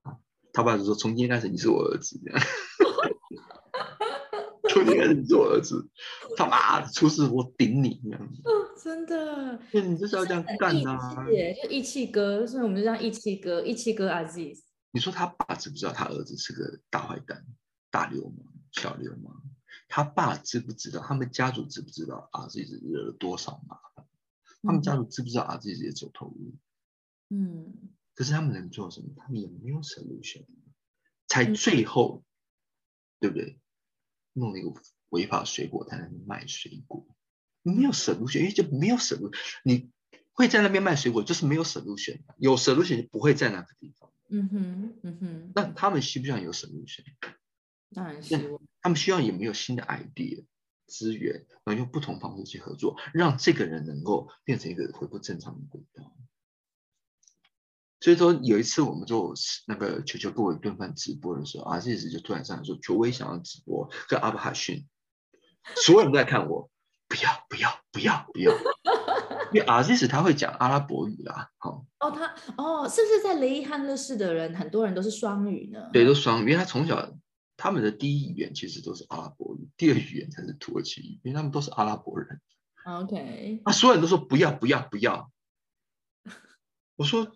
他爸就说从今天开始你是我儿子这样，(laughs) 从今天开始你是我儿子，他妈出事我顶你这样子，真的，那你就是要这样干呐啊！气耶，就义气哥，所以我们就叫义气哥，义气哥 Aziz。你说他爸知不知道他儿子是个大坏蛋、大流氓？小流氓，他爸知不知道？他们家族知不知道啊？自己惹了多少麻烦？他们家族知不知道啊？自己也走投无路？嗯，可是他们能做什么？他们也没有 solution，才最后，对不对？弄了一个违法水果摊卖水果，没有 solution，因为就没有 solution。你会在那边卖水果，就是没有 solution，有 solution 就不会在那个地方。嗯哼，嗯哼，那他们需不需要有 solution？当然希望。他们需要有没有新的 idea 资源，然后用不同方式去合作，让这个人能够变成一个恢复正常的轨道。所以说有一次我们做那个球球给我一顿饭直播的时候，阿志就突然上来说：“球我也想要直播跟阿布哈逊。”所有人都在看我，不要不要不要不要，因为阿西斯他会讲阿拉伯语啦，好。哦，他哦，是不是在雷伊汉勒市的人很多人都是双语呢？对，都双语，因为他从小。他们的第一语言其实都是阿拉伯语，第二语言才是土耳其语，因为他们都是阿拉伯人。OK，啊，所有人都说不要不要不要。我说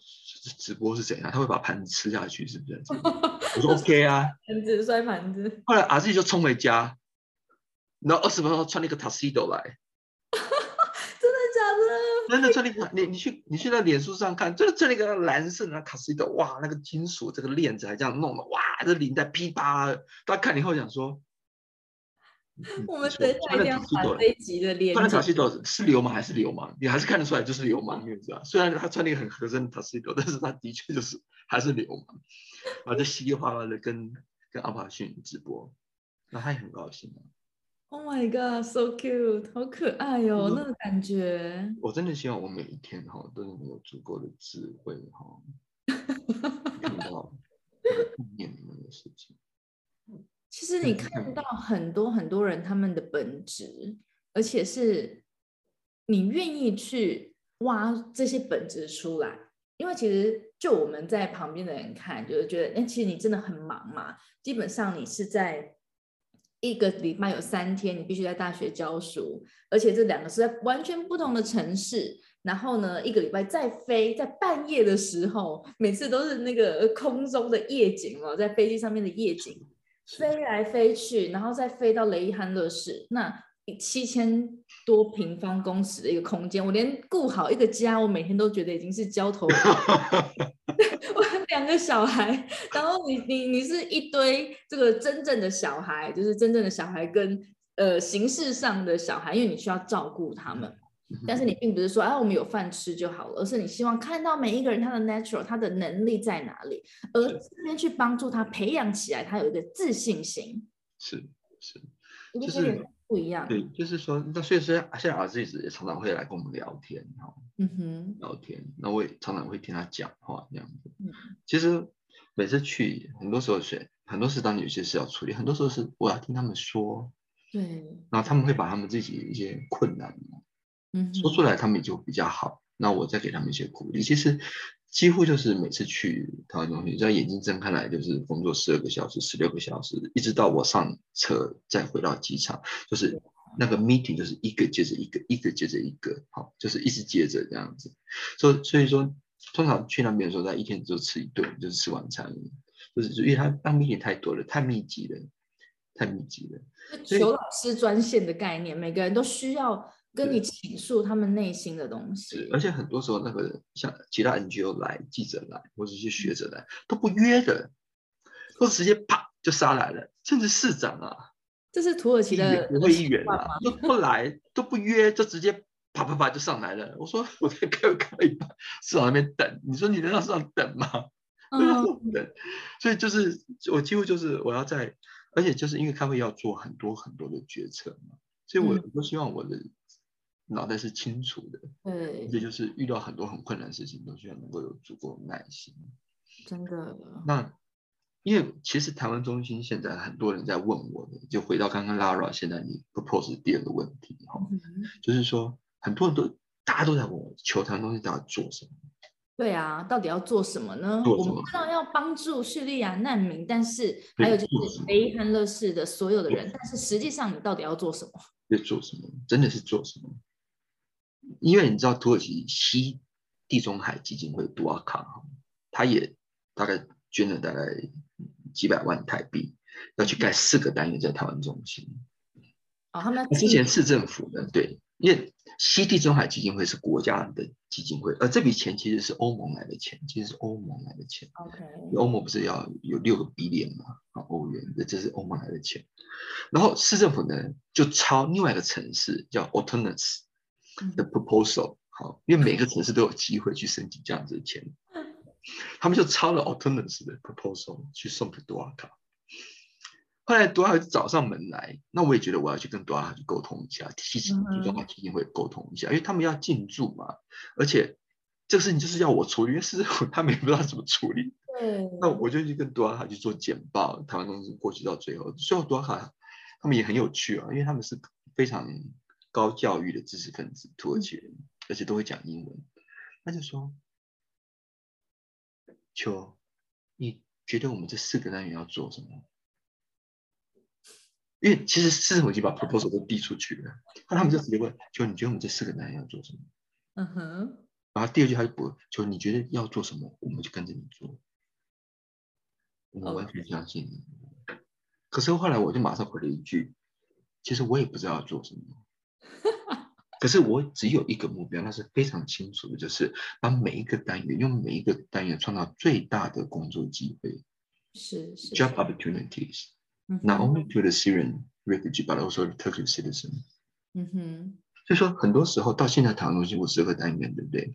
直播是怎样？他会把盘子吃下去，是不是？(laughs) 我说 OK 啊，盘子摔盘子。后来阿自己就冲回家，然后二十分钟穿了一个 Tuxedo 来。(laughs) 真的，假的？(laughs) 真的穿那个你你去你去那脸书上看，就是这一个蓝色的 tuxedo，，哇，那个金属这个链子还这样弄的，哇，这领带噼啪，大家看你后想说，我们等下一定要把这一集的脸，穿卡西德是流氓还是流氓？你还是看得出来就是流氓，你知道？虽然他穿那个很合身的卡西德，但是他的确就是还是流氓，然后就稀里哗啦的跟跟阿帕逊直播，那他也很高兴啊。Oh my god, so cute，好可爱哦，那个感觉。我真的希望我每一天哈都能有足够的智慧哈，(laughs) 看到念你们的事情。其实你看到很多很多人他们的本质，而且是你愿意去挖这些本质出来，因为其实就我们在旁边的人看，就是觉得，哎，其实你真的很忙嘛，基本上你是在。一个礼拜有三天，你必须在大学教书，而且这两个是在完全不同的城市。然后呢，一个礼拜再飞，在半夜的时候，每次都是那个空中的夜景哦，在飞机上面的夜景，飞来飞去，然后再飞到雷伊汉乐市，那七千多平方公尺的一个空间，我连顾好一个家，我每天都觉得已经是焦头。(laughs) (laughs) 我两个小孩，然后你你你是一堆这个真正的小孩，就是真正的小孩跟呃形式上的小孩，因为你需要照顾他们，但是你并不是说啊我们有饭吃就好了，而是你希望看到每一个人他的 natural 他的能力在哪里，而这边去帮助他培养起来，他有一个自信心。是是，就是。不一样，对，就是说，那所以说，现在儿子一直也常常会来跟我们聊天，哈，嗯哼，聊天，那我也常常会听他讲话这样子。嗯，其实每次去，很多时候是，很多事当有些事要处理，很多时候是我要听他们说，对，然后他们会把他们自己一些困难，嗯，说出来，他们也就比较好，那我再给他们一些鼓励。其实。几乎就是每次去台湾中心，只要眼睛睁开来，就是工作十二个小时、十六个小时，一直到我上车再回到机场，就是那个 meeting 就是一个接着一个，一个接着一个，好，就是一直接着这样子。所以所以说，通常去那边的时候，他一天就吃一顿，就是吃晚餐，就是因为他当 meeting 太多了，太密集了，太密集了。求老师专线的概念，每个人都需要。跟你倾诉他们内心的东西，而且很多时候那个像其他 NGO 来记者来或者一些学者来都不约的，都直接啪就杀来了，甚至市长啊，这是土耳其的国会议员啊，都不来都不约，就直接啪啪啪就上来了。我说 (laughs) 我在开开一半，市长那边等，你说你能让市长等吗？(laughs) 等，所以就是我几乎就是我要在，而且就是因为开会要做很多很多的决策嘛，所以我我希望我的。脑袋是清楚的，对，这就是遇到很多很困难的事情，都需要能够有足够的耐心。真的。那因为其实台湾中心现在很多人在问我的，就回到刚刚 Lara 现在你 propose 第二个问题哈，就是说很多人都大家都在问我，求台湾中心到底做什么？对啊，到底要做什么呢？我们知道要帮助叙利亚难民，但是还有就是雷汉勒市的所有的人，但是实际上你到底要做什么？要做什么？真的是做什么？因为你知道土耳其西地中海基金会杜阿卡，他也大概捐了大概几百万台币，要去盖四个单元在台湾中心。哦，他们之前市政府呢，对，因为西地中海基金会是国家的基金会，而这笔钱其实是欧盟来的钱，其实是欧盟来的钱。OK，欧盟不是要有六个 billion 嘛，啊，欧元，这是欧盟来的钱。然后市政府呢，就抄另外一个城市叫 Autonomous 的 proposal，好，因为每个城市都有机会去申请这样子的钱，他们就抄了 Autonomous 的 proposal 去送给多尔卡。后来多尔找上门来，那我也觉得我要去跟多尔去沟通一下，提起地中海基金会沟通一下，因为他们要进驻嘛，而且这个事情就是要我处理，因为事实他们也不知道怎么处理。对，那我就去跟多尔卡去做简报，台湾公司过去到最后，最后多尔卡他们也很有趣啊，因为他们是非常高教育的知识分子，土耳其人，而且都会讲英文。他就说：“秋，你觉得我们这四个单元要做什么？”因为其实市政府已经把 proposal 都递出去了，那他们就直接问：“就你觉得我们这四个男人要做什么？”嗯哼。然后第二句他就补：“就你觉得要做什么，我们就跟着你做。”我完全相信你。可是后来我就马上回了一句：“其实我也不知道要做什么。”可是我只有一个目标，那是非常清楚的，就是把每一个单元用每一个单元创造最大的工作机会，是是 job opportunities。Not only to the Syrian refugee, but also the Turkish citizen. 嗯哼，所以说很多时候到现在谈东西，我十个单元，对不对？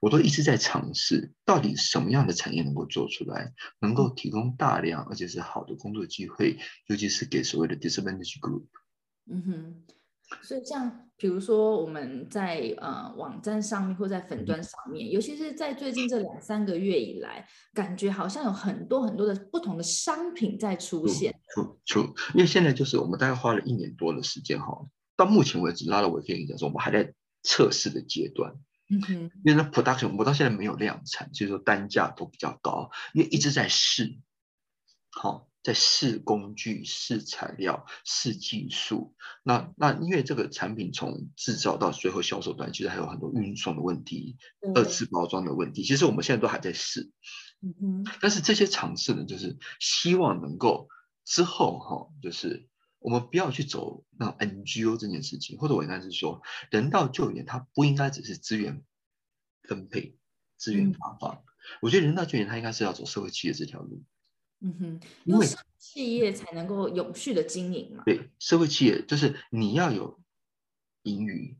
我都一直在尝试，到底什么样的产业能够做出来，能够提供大量而且是好的工作机会，尤其是给所谓的 disadvantaged group。嗯哼。所以，像比如说我们在呃网站上面或在粉端上面，尤其是在最近这两三个月以来，感觉好像有很多很多的不同的商品在出现。出出，因为现在就是我们大概花了一年多的时间哈，到目前为止，拉了我可以讲说，我们还在测试的阶段。嗯哼，因为那 production 我到现在没有量产，所以说单价都比较高，因为一直在试。好。在试工具、试材料、试技术，那那因为这个产品从制造到最后销售端，其实还有很多运送的问题、二次包装的问题。其实我们现在都还在试，嗯哼。但是这些尝试呢，就是希望能够之后哈，就是我们不要去走那 NGO 这件事情，或者我应该是说，人道救援它不应该只是资源分配、资源发放。我觉得人道救援它应该是要走社会企业这条路。嗯哼，因为企业才能够永续的经营嘛。对，社会企业就是你要有盈余，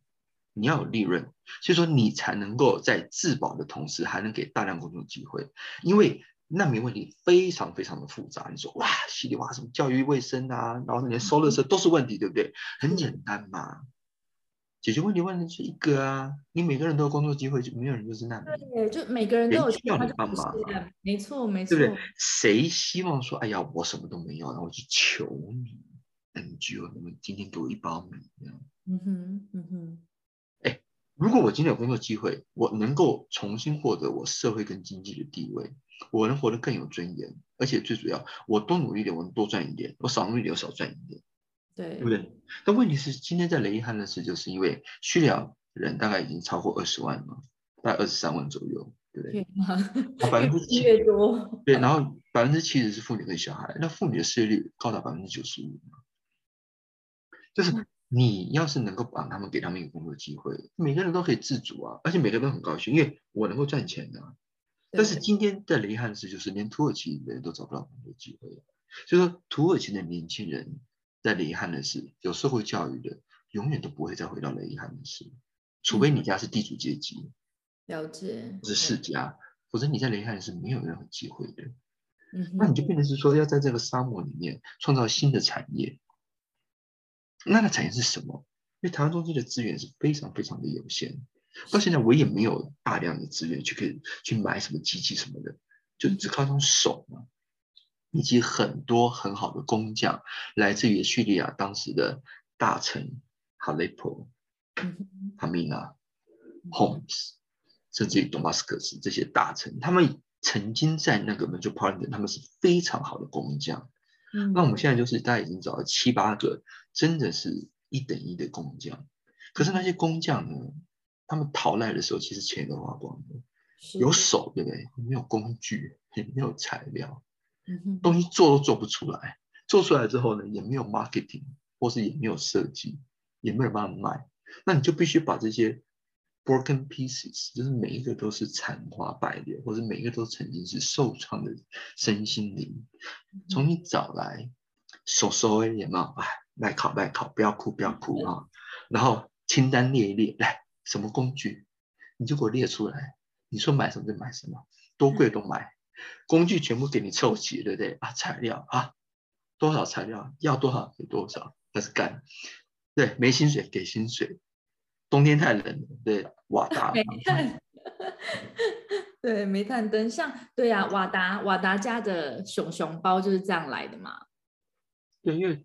你要有利润，所以说你才能够在自保的同时，还能给大量工作机会。因为难民问题非常非常的复杂，你说哇，稀里哇什么教育卫生啊，然后连收垃圾都是问题，对不对？很简单嘛。解决问题问题是一个啊，你每个人都有工作机会，就没有人就是难民。对，就每个人都有需要你帮忙。没错，没错，对不对？谁希望说，哎呀，我什么都没有，然后我去求你，NGO，你们今天给我一包米这样。嗯哼，嗯哼。哎，如果我今天有工作机会，我能够重新获得我社会跟经济的地位，我能活得更有尊严，而且最主要，我多努力点，我能多赚一点；我少努力点，我少赚一点。对，对不对？但问题是，今天在雷伊汉的事，就是因为叙利亚人大概已经超过二十万了，大概二十三万左右，对不对？百分之七越多。对，然后百分之七十是妇女跟小孩，那妇女的失业率高达百分之九十五。就是你要是能够把他们给他们一个工作机会，每个人都可以自主啊，而且每个人都很高兴，因为我能够赚钱的。但是今天在雷伊汉的事，就是连土耳其人都找不到工作机会，所以说土耳其的年轻人。在雷汉的是有社会教育的，永远都不会再回到雷汉的事，除非你家是地主阶级，了解，是世家，否则你在雷汉是没有任何机会的。嗯，那你就变成是说要在这个沙漠里面创造新的产业，那个产业是什么？因为台湾中心的资源是非常非常的有限，到现在我也没有大量的资源去可以去买什么机器什么的，就只靠用手嘛。以及很多很好的工匠，来自于叙利亚当时的大臣哈雷普、哈米娜、Homs，甚至于多马斯克斯这些大臣，他们曾经在那个 Metropolitan，他们是非常好的工匠。那我们现在就是大家已经找了七八个，真的是一等一的工匠。可是那些工匠呢，他们逃难的时候，其实钱都花光了，有手对不对？没有工具，也没有材料。东西做都做不出来，做出来之后呢，也没有 marketing，或是也没有设计，也没有办法卖，那你就必须把这些 broken pieces，就是每一个都是残花败柳，或者每一个都曾经是受创的身心灵，从你找来，手收哎，有没有？哎，来考来考，不要哭不要哭啊！然后清单列一列，来什么工具，你就给我列出来，你说买什么就买什么，多贵都买，工具全部给你凑齐，对不对啊？材料啊。多少材料要多少给多少，开始干。对，没薪水给薪水。冬天太冷了，对，瓦达。煤炭。对，煤炭灯，像对呀，瓦达瓦达家的熊熊包就是这样来的嘛。对，因为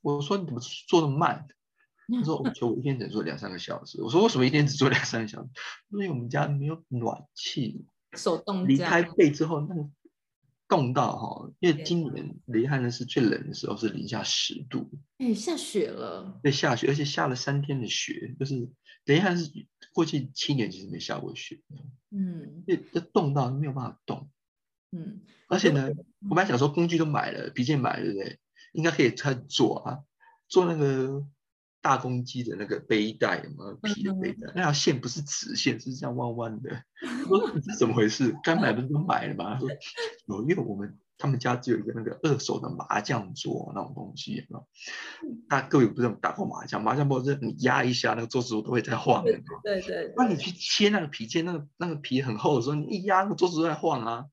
我说你怎么做的慢？(laughs) 他说我说我一天只做两三个小时。我说为什么一天只做两三个小时？因为我们家没有暖气。手动。离开背之后那个。冻到哈，因为今年雷汉呢是最冷的时候，是零下十度，哎，下雪了。对，下雪，而且下了三天的雪，就是雷汉是过去七年其实没下过雪，嗯，因为这冻到没有办法动，嗯，而且呢，我本来想说工具都买了，皮件买了，对不对？应该可以开始做啊，做那个。大公鸡的那个背带嘛，皮的背带，那条线不是直线，是这样弯弯的。(laughs) 我说这怎么回事？该买不是都买了吗？他说 (laughs) 有，因为我们他们家只有一个那个二手的麻将桌那种东西，那，大各位不是打过麻将？麻将不是你压一下，那个桌子都会在晃的。对对。那你去切那个皮切，那个那个皮很厚的时候，你一压，那个桌子都在晃啊。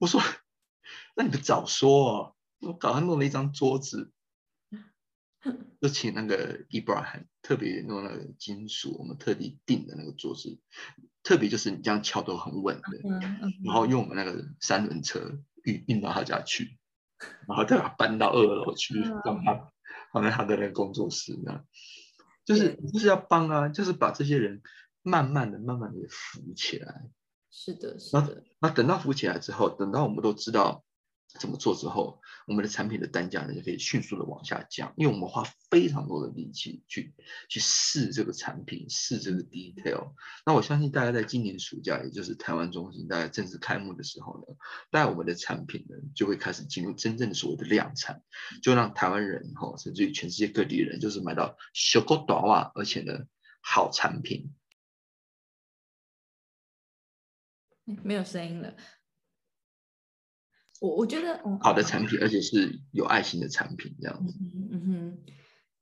我说，(laughs) 那你不早说，我搞他弄了一张桌子。(laughs) 就请那个 Ibrahim 特别弄那个金属，我们特地定的那个桌子，特别就是你这样敲都很稳的，然后用我们那个三轮车运运到他家去，然后再把它搬到二楼去，让他放在他的那个工作室那，就是就是要帮啊，就是把这些人慢慢的、慢慢的扶起来。是的，是的。那等到扶起来之后，等到我们都知道。怎么做之后，我们的产品的单价呢就可以迅速的往下降，因为我们花非常多的力气去去试这个产品，试这个 detail。那我相信大家在今年暑假，也就是台湾中心大概正式开幕的时候呢，大概我们的产品呢就会开始进入真正的所谓的量产，就让台湾人哈，甚至于全世界各地人，就是买到小狗短袜，而且呢好产品。没有声音了。我我觉得好的产品，而且是有爱心的产品，这样子。嗯哼，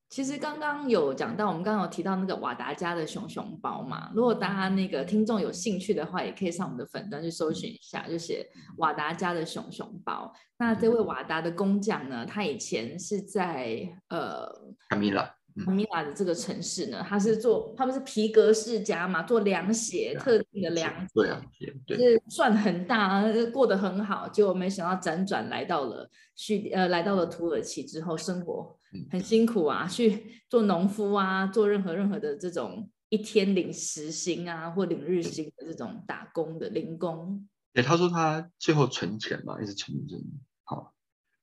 其实刚刚有讲到，我们刚刚有提到那个瓦达家的熊熊包嘛。如果大家那个听众有兴趣的话，也可以上我们的粉端去搜寻一下，就写瓦达家的熊熊包。那这位瓦达的工匠呢，他以前是在呃卡米拉。米拉的这个城市呢，他是做他们是皮革世家嘛，做凉鞋，特定的凉鞋，是赚很大，过得很好。结果没想到辗转来到了叙呃，来到了土耳其之后，生活很辛苦啊，去做农夫啊，做任何任何的这种一天领时薪啊或领日薪的这种打工的零工。哎，他说他最后存钱嘛，一直存着，好，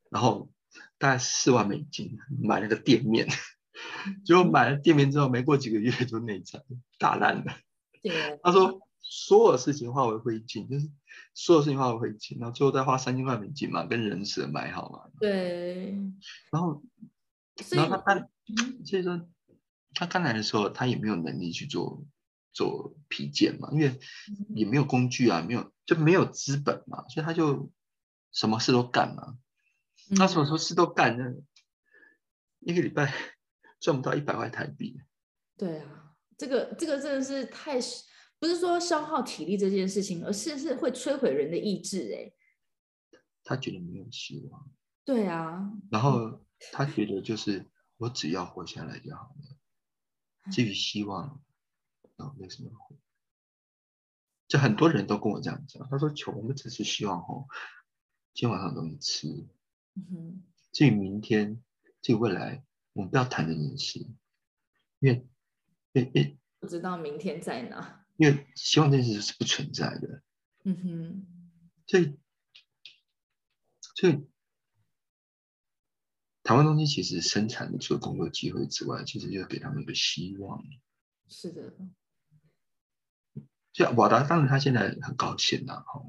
然后大概四万美金买了个店面。(laughs) 结果买了店面之后，没过几个月就内战 (laughs) 打烂了。(laughs) 他说所有事情化为灰烬，就是所有事情化为灰烬，然后最后再花三千块美金嘛，跟人蛇买好嘛。对。然后，然后他刚，所以说他刚来的时候，他也没有能力去做做皮件嘛，因为也没有工具啊，没有就没有资本嘛，所以他就什么事都干嘛。他什么事都干，那一个礼拜。赚不到一百万台币。对啊，这个这个真的是太不是说消耗体力这件事情，而是是会摧毁人的意志。哎，他觉得没有希望。对啊。然后他觉得就是我只要活下来就好了，至于希望，啊，没什么。就很多人都跟我这样讲，他说：“求我们只是希望哦，今天晚上东西吃。嗯哼。至于明天，至于未来。”我们不要谈这件事，因为，因为不知道明天在哪。因为希望这件事是不存在的。嗯哼。所以，所以，台湾东西其实生产的除了工作机会之外，其实就给他们一个希望。是的。就瓦达当然他现在很高兴呐，哈。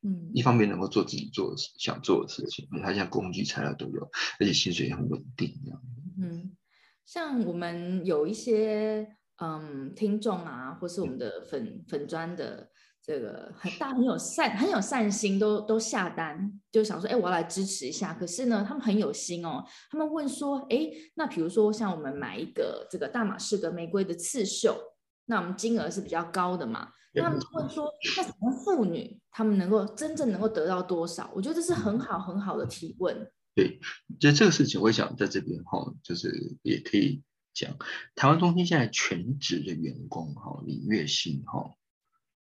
嗯，一方面能够做自己做想做的事情，他现在工具材料都有，而且薪水也很稳定，这样。嗯，像我们有一些嗯听众啊，或是我们的粉粉砖的这个很大很有善很有善心，都都下单，就想说，哎，我要来支持一下。可是呢，他们很有心哦，他们问说，哎，那比如说像我们买一个这个大马士革玫瑰的刺绣，那我们金额是比较高的嘛？那他们就问说，那什么妇女他们能够真正能够得到多少？我觉得这是很好很好的提问。对，就这个事情，我想在这边哈，就是也可以讲，台湾中心现在全职的员工哈，领月薪哈，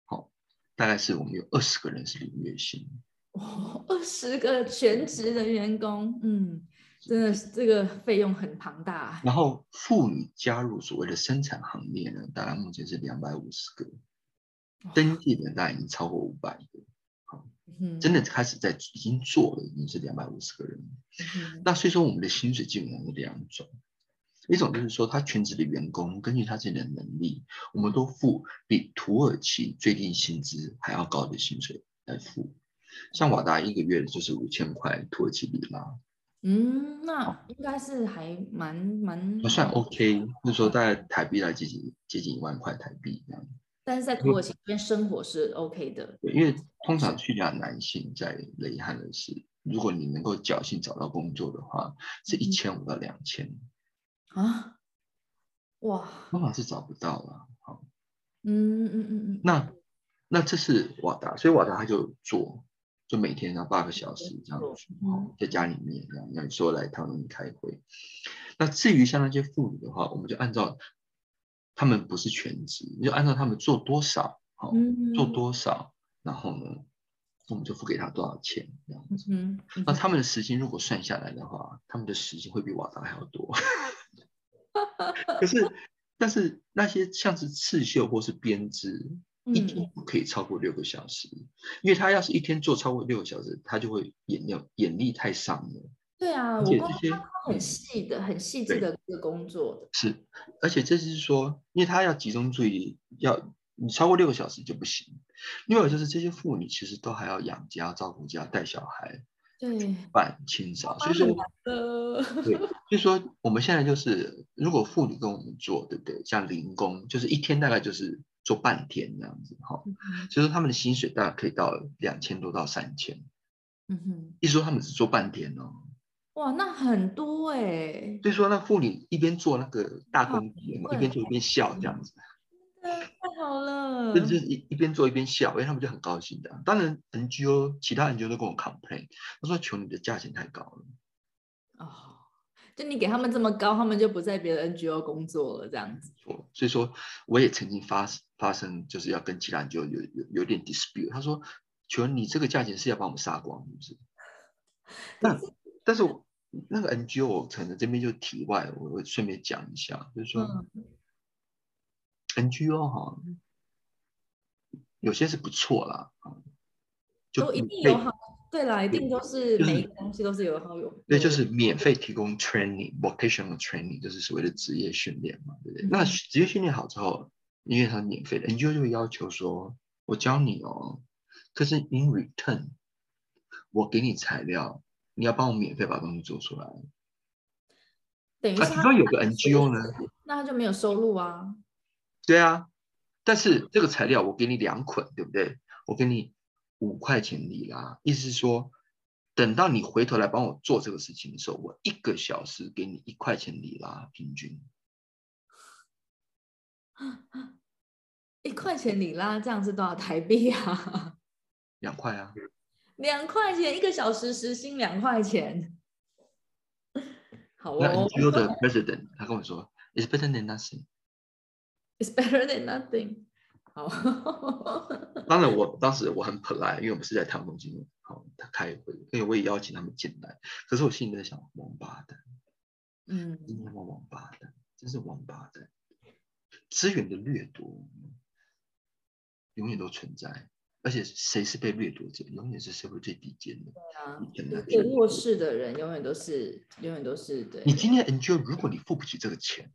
好，大概是我们有二十个人是领月薪。哦，(laughs) 二十个全职的员工，嗯，真的是这个费用很庞大。然后妇女加入所谓的生产行列呢，大概目前是两百五十个。登记的大概已经超过五百个，好，真的开始在已经做了，已经是两百五十个人。那所以说，我们的薪水基本上是两种，一种就是说，他全职的员工根据他自己的能力，我们都付比土耳其最低薪资还要高的薪水来付。像瓦达一个月就是五千块土耳其里拉，嗯，那应该是还蛮蛮算 OK，就是说大概台币来接近接近一万块台币这样。但是在土耳其这边生活是 OK 的，对，因为通常叙利亚男性在雷汉的是，如果你能够侥幸找到工作的话，是一千五到两千啊，哇，通常是找不到了，好，嗯嗯嗯嗯，那那这是瓦达，所以瓦达他就做，就每天要八个小时这样子，在家里面这样，要说来讨论开会。那至于像那些妇女的话，我们就按照。他们不是全职，你就按照他们做多少，好做多少，然后呢，我们就付给他多少钱这样子。那他们的时薪如果算下来的话，他们的时薪会比瓦达还要多。(laughs) 可是，但是那些像是刺绣或是编织，一天不可以超过六个小时，因为他要是一天做超过六个小时，他就会眼力眼力太伤了。对啊，我这些很细的、很细致的一个工作的。是，而且这是说，因为他要集中注意力，要你超过六个小时就不行。另外就是这些妇女其实都还要养家、照顾家、带小孩、对，办清扫，所以说，对，所以说我们现在就是，如果妇女跟我们做，对不对？像零工，就是一天大概就是做半天这样子，哈，所以说他们的薪水大概可以到两千多到三千。嗯哼，一说他们只做半天哦。哇，那很多哎！所以说，那妇女一边做那个大工地，一边做一边笑，这样子，太好了。就是一一边做一边笑，因为他们就很高兴的。当然，NGO 其他 NGO 都跟我 complain，他说：“求你的价钱太高了。”哦，就你给他们这么高，他们就不在别的 NGO 工作了，这样子。所以说，我也曾经发发生，就是要跟其他 NGO 有有有点 dispute。他说：“求你这个价钱是要把我们杀光，是不是？”那但是。那个 NGO 可能这边就题外，我我顺便讲一下，就是说 NGO 哈，有些是不错啦，就一定有好，对啦，一定都是每一个东西都是有好有。对，就是免费提供 training，vocational training，就是所谓的职业训练嘛，对不对？那职业训练好之后，因为它免费的，NGO 就会要求说，我教你哦，可是 in return，我给你材料。你要帮我免费把东西做出来，等于他有个 NGO 呢，那他就没有收入啊。对啊，但是这个材料我给你两捆，对不对？我给你五块钱里拉，意思是说，等到你回头来帮我做这个事情的时候，我一个小时给你一块钱里拉，平均。一块钱里拉这样是多少台币啊？两块啊。两块钱一个小时，时薪两块钱。好哦。那 NGO 的 president 他跟我说，It's better than nothing。It's better than nothing。好。(laughs) 当然，我当时我很 polite，因为我们是在谈东京，好，他开会，因为我也邀请他们进来。可是我心里在想，王八蛋。嗯。今天王王八蛋，真是王八蛋。资源的掠夺，永远都存在。而且谁是被掠夺者，永远是社会最低贱的。对啊，最弱势的人永远都是，永远都是对。你今天 NGO，如果你付不起这个钱，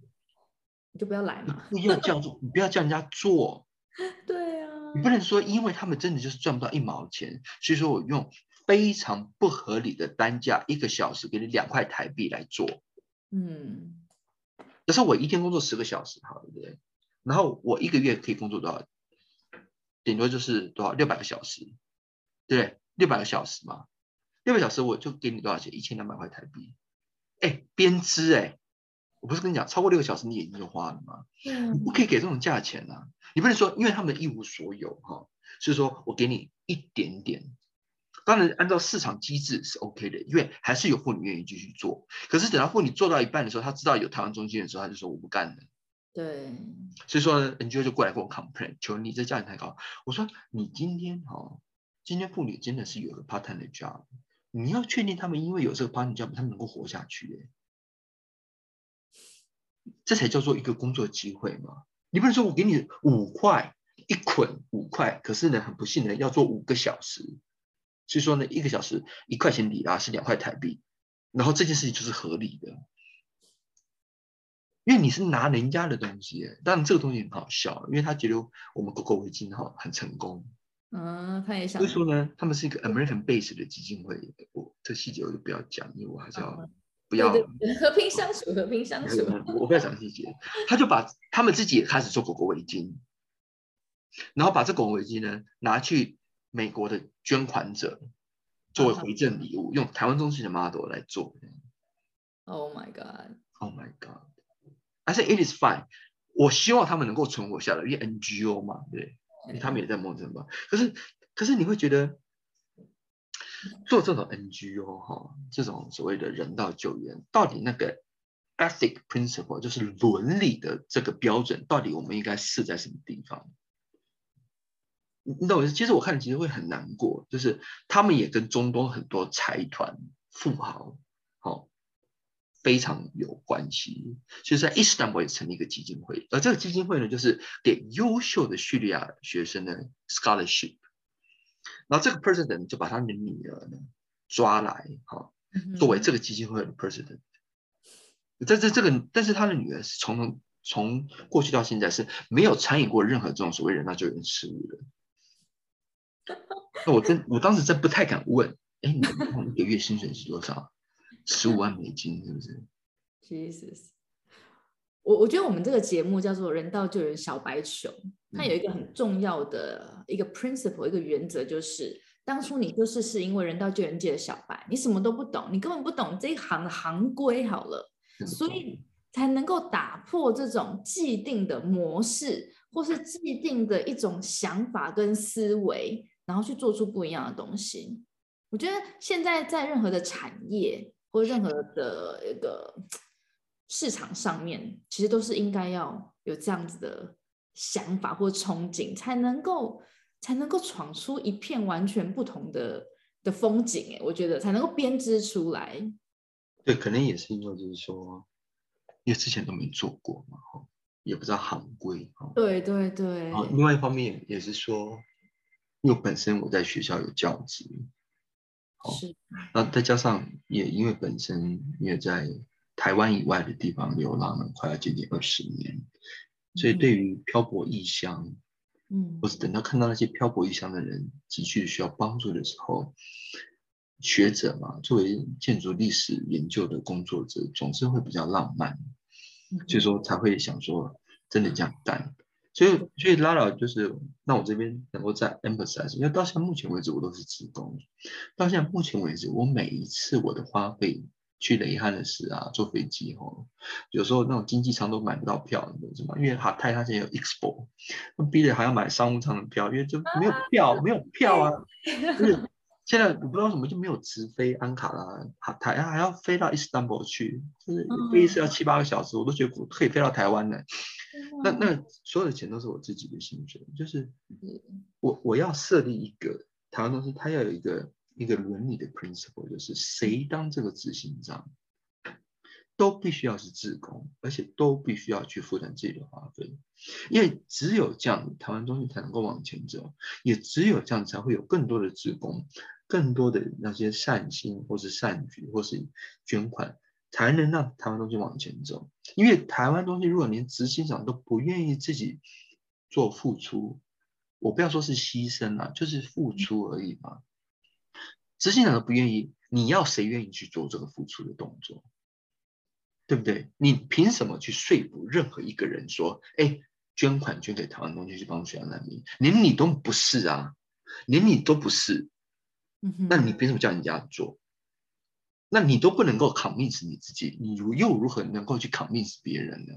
你就不要来嘛。不要这样做，你不要叫人家做。对啊。你不能说因为他们真的就是赚不到一毛钱，所以说我用非常不合理的单价，一个小时给你两块台币来做。嗯，可是我一天工作十个小时，好对不对？然后我一个月可以工作多少？顶多就是多少六百个小时，对不对？六百个小时嘛，六百小时我就给你多少钱？一千两百块台币。哎，编织哎，我不是跟你讲，超过六个小时你眼睛就花了吗？你不可以给这种价钱啊！你不能说因为他们一无所有哈，所以说我给你一点点。当然按照市场机制是 OK 的，因为还是有妇女愿意继续做。可是等到妇女做到一半的时候，她知道有台湾中心的时候，她就说我不干了。对，所以说呢，NGO 就过来跟我 complain，求你这价钱太高。我说你今天哈，今天妇女真的是有个 part time 的 job，你要确定他们因为有这个 part time job，他们能够活下去，这才叫做一个工作机会嘛。你不能说我给你五块一捆五块，可是呢很不幸的要做五个小时，所以说呢一个小时一块钱里拉是两块台币，然后这件事情就是合理的。因为你是拿人家的东西，当然这个东西很好笑，因为他觉得我们狗狗围巾哈很成功，嗯，他也想。所以说呢，他们是一个 American base 的基金会，我这细节我就不要讲，因为我还是要不要 (laughs) 和平相处，和平相处。(laughs) 我不要讲细节，他就把他们自己也开始做狗狗围巾，然后把这狗狗围巾呢拿去美国的捐款者作为回赠礼物，用台湾中心的 model 来做。Oh my god! Oh my god! 还是 it is fine，我希望他们能够存活下来，因为 NGO 嘛，对，他们也在梦中吧。可是，可是你会觉得做这种 NGO 哈，这种所谓的人道救援，到底那个 ethic principle 就是伦理的这个标准，到底我们应该设在什么地方？你你懂我意思？其实我看其实会很难过，就是他们也跟中东很多财团富豪，好。非常有关系，所以在伊斯坦布尔也成立一个基金会，而这个基金会呢，就是给优秀的叙利亚学生的 scholarship。然后这个 president 就把他的女儿呢抓来，哈，作为这个基金会的 president。在这这个，但是他的女儿是从从过去到现在是没有参与过任何这种所谓人道救援事务的。那我真我当时真不太敢问，哎，你一个月薪水是多少？十五万美金是不是？Jesus，我我觉得我们这个节目叫做“人道救援小白熊”，它有一个很重要的一个 principle，一个原则，就是当初你就是是因为人道救援界的小白，你什么都不懂，你根本不懂这一行的行规，好了，所以才能够打破这种既定的模式，或是既定的一种想法跟思维，然后去做出不一样的东西。我觉得现在在任何的产业。或任何的一个市场上面，其实都是应该要有这样子的想法或憧憬，才能够才能够闯出一片完全不同的的风景。哎，我觉得才能够编织出来。对，可能也是因为就是说，因为之前都没做过嘛，哈，也不知道行规。对对对。另外一方面也是说，因为本身我在学校有教职。是，那再加上也因为本身也在台湾以外的地方流浪了快要接近二十年，所以对于漂泊异乡，嗯，或是等到看到那些漂泊异乡的人急需需要帮助的时候，学者嘛，作为建筑历史研究的工作者，总是会比较浪漫，所以说才会想说真的这样干。所以，所以拉拉就是那我这边能够再 emphasize，因为到现在目前为止我都是职工，到现在目前为止，我每一次我的花费去雷汉的时啊，坐飞机哦，有时候那种经济舱都买不到票，你知道吗？因为哈泰他现在有 expo，那逼着还要买商务舱的票，因为就没有票，没有票啊，就是。现在我不知道什么就没有直飞安卡拉，还台还要飞到伊斯坦布尔去，就是飞一次要七八个小时，我都觉得可以飞到台湾的。那那所有的钱都是我自己的薪水，就是我我要设立一个台湾公司，它要有一个一个伦理的 principle，就是谁当这个执行长，都必须要是自工，而且都必须要去负担自己的花费，因为只有这样，台湾中心才能够往前走，也只有这样才会有更多的自工。更多的那些善心，或是善举，或是捐款，才能让台湾东西往前走。因为台湾东西如果连执行长都不愿意自己做付出，我不要说是牺牲啊，就是付出而已嘛。执行长都不愿意，你要谁愿意去做这个付出的动作？对不对？你凭什么去说服任何一个人说，哎，捐款捐给台湾东西去帮助叙利亚难民？连你都不是啊，连你都不是，那你凭什么叫人家做？那你都不能够 convince 你自己，你如又如何能够去 convince 别人呢？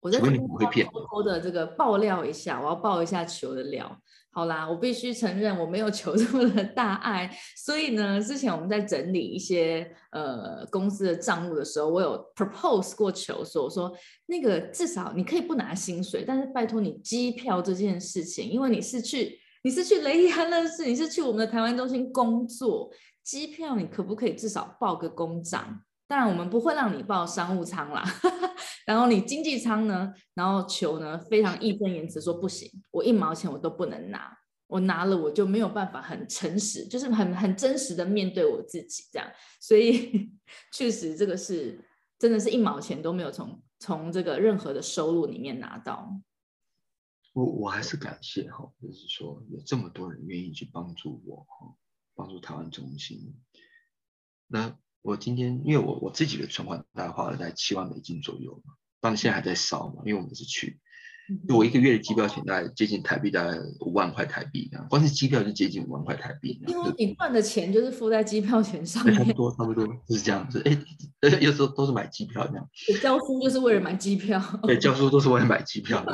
我在这边会偷偷的这个爆料一下，我要爆一下球的料。好啦，我必须承认我没有球这么的大爱，所以呢，之前我们在整理一些呃公司的账目的时候，我有 propose 过球，说我说那个至少你可以不拿薪水，但是拜托你机票这件事情，因为你是去你是去雷伊安乐市，你是去我们的台湾中心工作，机票你可不可以至少报个公账？当然我们不会让你报商务舱啦。(laughs) 然后你经济舱呢？然后球呢？非常义正言辞说不行，我一毛钱我都不能拿，我拿了我就没有办法很诚实，就是很很真实的面对我自己这样。所以 (laughs) 确实这个是真的是一毛钱都没有从从这个任何的收入里面拿到。我我还是感谢哈，就是说有这么多人愿意去帮助我哈，帮助台湾中心。那。我今天因为我我自己的存款大概花了在七万美金左右嘛，当然现在还在烧嘛，因为我们是去，我一个月的机票钱大概接近台币大概五万块台币，光是机票就接近五万块台币。因为你赚的钱就是付在机票钱上面，差不多差不多就是这样子。哎，有时候都是买机票这样。教书就是为了买机票。对，教书都是为了买机票，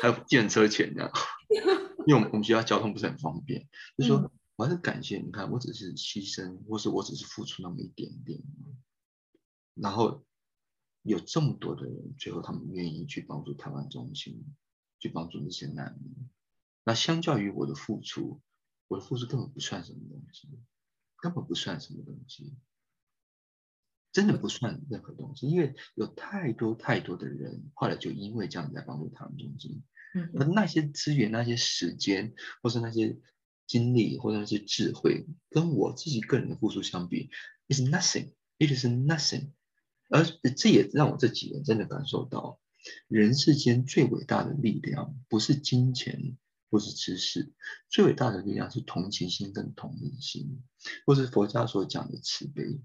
还有电车钱这样。(laughs) 因为我们我们学校交通不是很方便，就说。我还是感谢你看，我只是牺牲，或是我只是付出那么一点点，然后有这么多的人，最后他们愿意去帮助台湾中心，去帮助那些难民。那相较于我的付出，我的付出根本不算什么东西，根本不算什么东西，真的不算任何东西，因为有太多太多的人后来就因为这样在帮助台湾中心，而那些资源、那些时间，或是那些。经历或者是智慧，跟我自己个人的付出相比，is nothing，it is nothing。而这也让我这几年真的感受到，人世间最伟大的力量，不是金钱，不是知识，最伟大的力量是同情心跟同理心，或是佛家所讲的慈悲。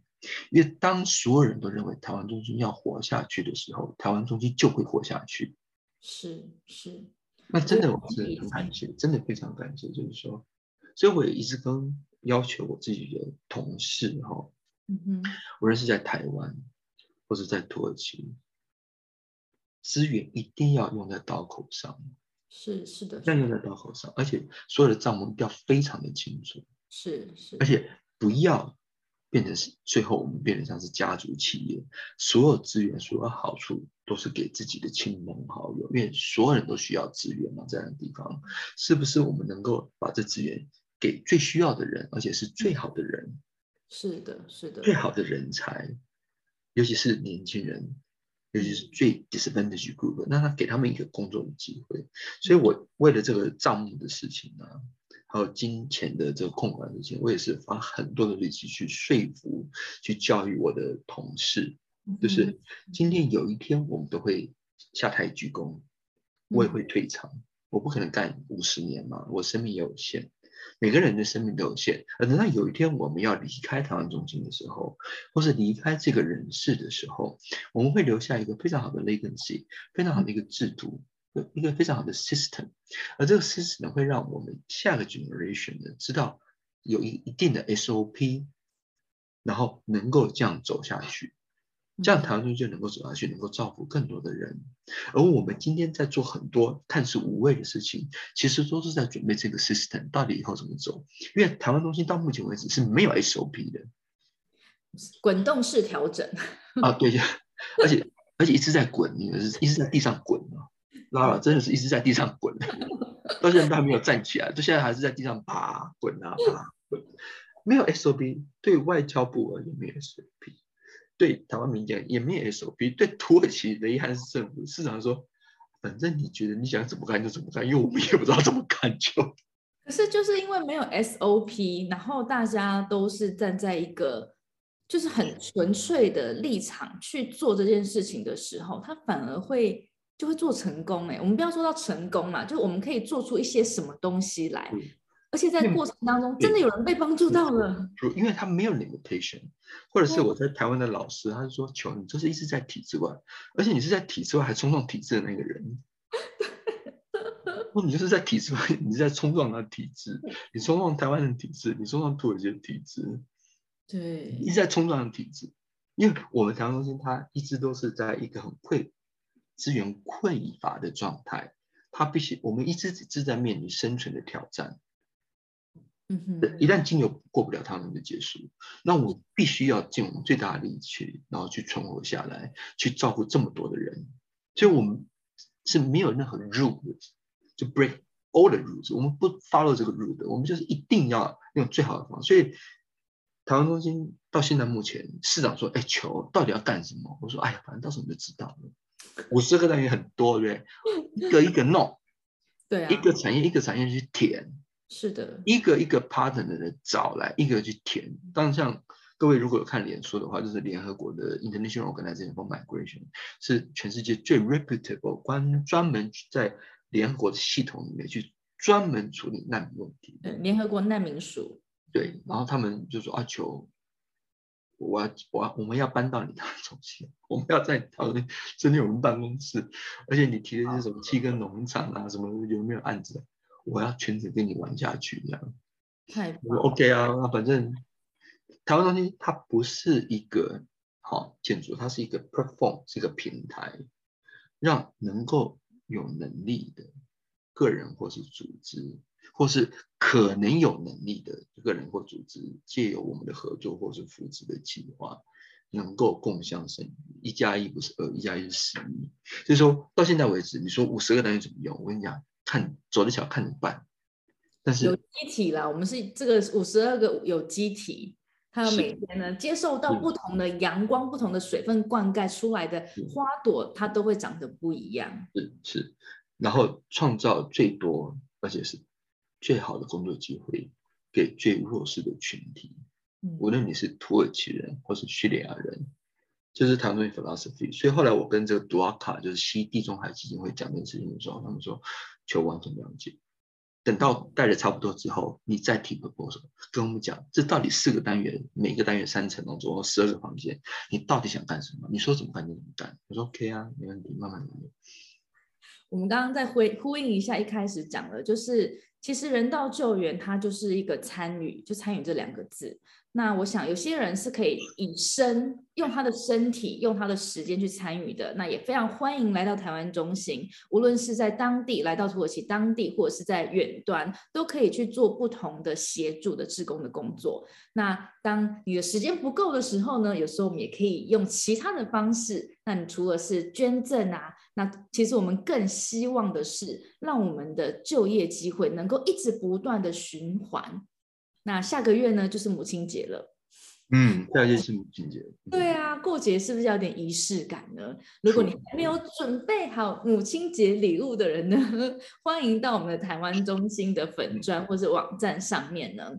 因为当所有人都认为台湾中心要活下去的时候，台湾中心就会活下去。是是，那真的我是很感谢，真的非常感谢，就是说。所以我也一直跟要求我自己的同事哈，嗯哼，无论是在台湾或者在土耳其，资源一定要用在刀口上，是是的，要用在刀口上，而且所有的账目要非常的清楚，是是，而且不要变成是最后我们变成像是家族企业，所有资源所有好处都是给自己的亲朋好友，因为所有人都需要资源嘛，这样的地方。是不是我们能够把这资源？给最需要的人，而且是最好的人，是的，是的，最好的人才，尤其是年轻人，尤其是最 disadvantaged group，那他给他们一个工作的机会。所以，我为了这个账目的事情呢，还有金钱的这个控管事情，我也是花很多的力气去说服、去教育我的同事，就是今天有一天我们都会下台鞠躬，我也会退场，我不可能干五十年嘛，我生命也有限。每个人的生命都有限，而等到有一天我们要离开台湾中心的时候，或是离开这个人世的时候，我们会留下一个非常好的 legacy，非常好的一个制度，一个非常好的 system，而这个 system 会让我们下个 generation 呢知道有一一定的 SOP，然后能够这样走下去。这样台湾中心就能够走下去，能够造福更多的人。而我们今天在做很多看似无谓的事情，其实都是在准备这个 system 到底以后怎么走。因为台湾中心到目前为止是没有 SOP 的，滚动式调整啊，对呀，(laughs) 而且而且一直在滚，你是一直在地上滚啊，拉拉真的是一直在地上滚，到现在都还没有站起来，就现在还是在地上爬滚啊爬滚，没有 SOP，对外交部而言没有 SOP。对台湾民间也没有 SOP，对土耳其雷汉斯政府市长说，反正你觉得你想怎么干就怎么干，因为我们也不知道怎么干就。(laughs) 可是就是因为没有 SOP，然后大家都是站在一个就是很纯粹的立场去做这件事情的时候，他反而会就会做成功。哎，我们不要说到成功嘛，就我们可以做出一些什么东西来，而且在过程当中真的有人被帮助到了。因为他没有 limitation，或者是我在台湾的老师，他就说：“求你就是一直在体制外，而且你是在体制外还冲撞体制的那个人。”你就是在体制外，你是在冲撞他体制，你冲撞台湾的体制，你冲撞土耳其的体制，对，一直在冲撞体制。因为我们台湾中心，它一直都是在一个很匮资源匮乏的状态，它必须我们一直是在面临生存的挑战。嗯哼，一旦金牛过不了他们的结束，那我必须要尽我们最大的力气，然后去存活下来，去照顾这么多的人。所以我们是没有任何 rule 的。就 break all the rules，我们不 follow 这个 rule 的，我们就是一定要用最好的方式。所以台湾中心到现在目前，市长说：“哎，球到底要干什么？”我说：“哎呀，反正到时候你就知道了。”五十个单元很多，对不对？一个一个弄，(laughs) 对啊，一个产业一个产业去填，是的，一个一个 partner 的找来，一个去填。当然，像各位如果有看脸书的话，就是联合国的 International Organization for Migration 是全世界最 reputable 关专门在联合国的系统里面去专门处理难民问题。对，联合国难民署。对，然后他们就说：“啊求，我要我要我们要搬到你的中心，我们要在讨论真的有人办公室，而且你提的是什么七根农场啊，什么有没有案子？我要全程跟你玩下去，这样。”太我 OK 啊，那反正台湾中心它不是一个好建筑，它是一个 perform，是一个平台，让能够。有能力的个人或是组织，或是可能有能力的个人或组织，借由我们的合作或是扶持的计划，能够共享生意。一加一不是二，一加一是十一。所以说到现在为止，你说五十个单元怎么用？我跟你讲，看走着瞧，看着办。但是有机体啦，我们是这个五十二个有机体。它每天呢，接受到不同的阳光、不同的水分灌溉出来的花朵，它都会长得不一样。是是，然后创造最多而且是最好的工作机会给最弱势的群体。无论你是土耳其人或是叙利亚人，就是谈论 philosophy。所以后来我跟这个杜阿卡，就是西地中海基金会讲这件事情的时候，他们说求完整了解。等到带的差不多之后，你再提个步骤跟我们讲，这到底四个单元，每个单元三层楼总共十二个房间，你到底想干什么？你说怎么干就怎么干。我说 OK 啊，没问题，慢慢来。我们刚刚在回呼应一下，一开始讲了，就是其实人道救援它就是一个参与，就参与这两个字。那我想有些人是可以以身用他的身体用他的时间去参与的，那也非常欢迎来到台湾中心，无论是在当地来到土耳其当地，或者是在远端，都可以去做不同的协助的志工的工作。那当你的时间不够的时候呢，有时候我们也可以用其他的方式。那你除了是捐赠啊，那其实我们更希望的是让我们的就业机会能够一直不断的循环。那下个月呢，就是母亲节了。嗯，下个月是母亲节。对啊，过节是不是有点仪式感呢？如果你还没有准备好母亲节礼物的人呢，(laughs) 欢迎到我们的台湾中心的粉砖或者网站上面呢，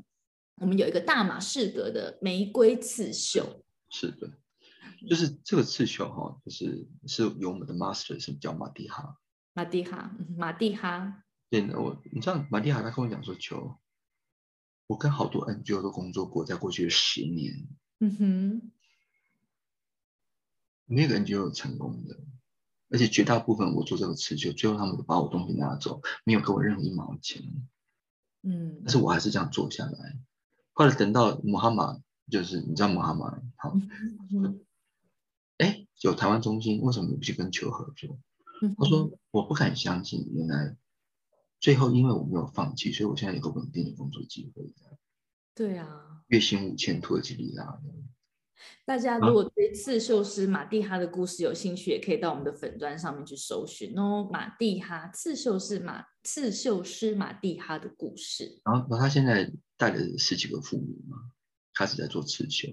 我们有一个大马士革的玫瑰刺绣。是的，就是这个刺绣哈，就是是由我们的 master 是叫马蒂哈。马蒂哈，马蒂哈。对，我你知道马蒂亚他跟我讲说球。我跟好多 NGO 都工作过，在过去的十年，嗯哼，没有 NGO 成功的，而且绝大部分我做这个持久，最后他们都把我东西拿走，没有给我任何一毛钱，嗯，但是我还是这样做下来。后来等到穆哈马，就是你知道穆哈马，好，哎，有台湾中心，为什么不去跟球合作？他说我不敢相信，原来。最后，因为我没有放弃，所以我现在有个稳定的工作机会。对啊，月薪五千土耳其里拉。大家如果对刺绣师马蒂哈的故事有兴趣，也可以到我们的粉砖上面去搜寻哦。马蒂哈刺绣师马刺绣师马蒂哈的故事。然后，他现在带了十几个妇女嘛，开始在做刺绣。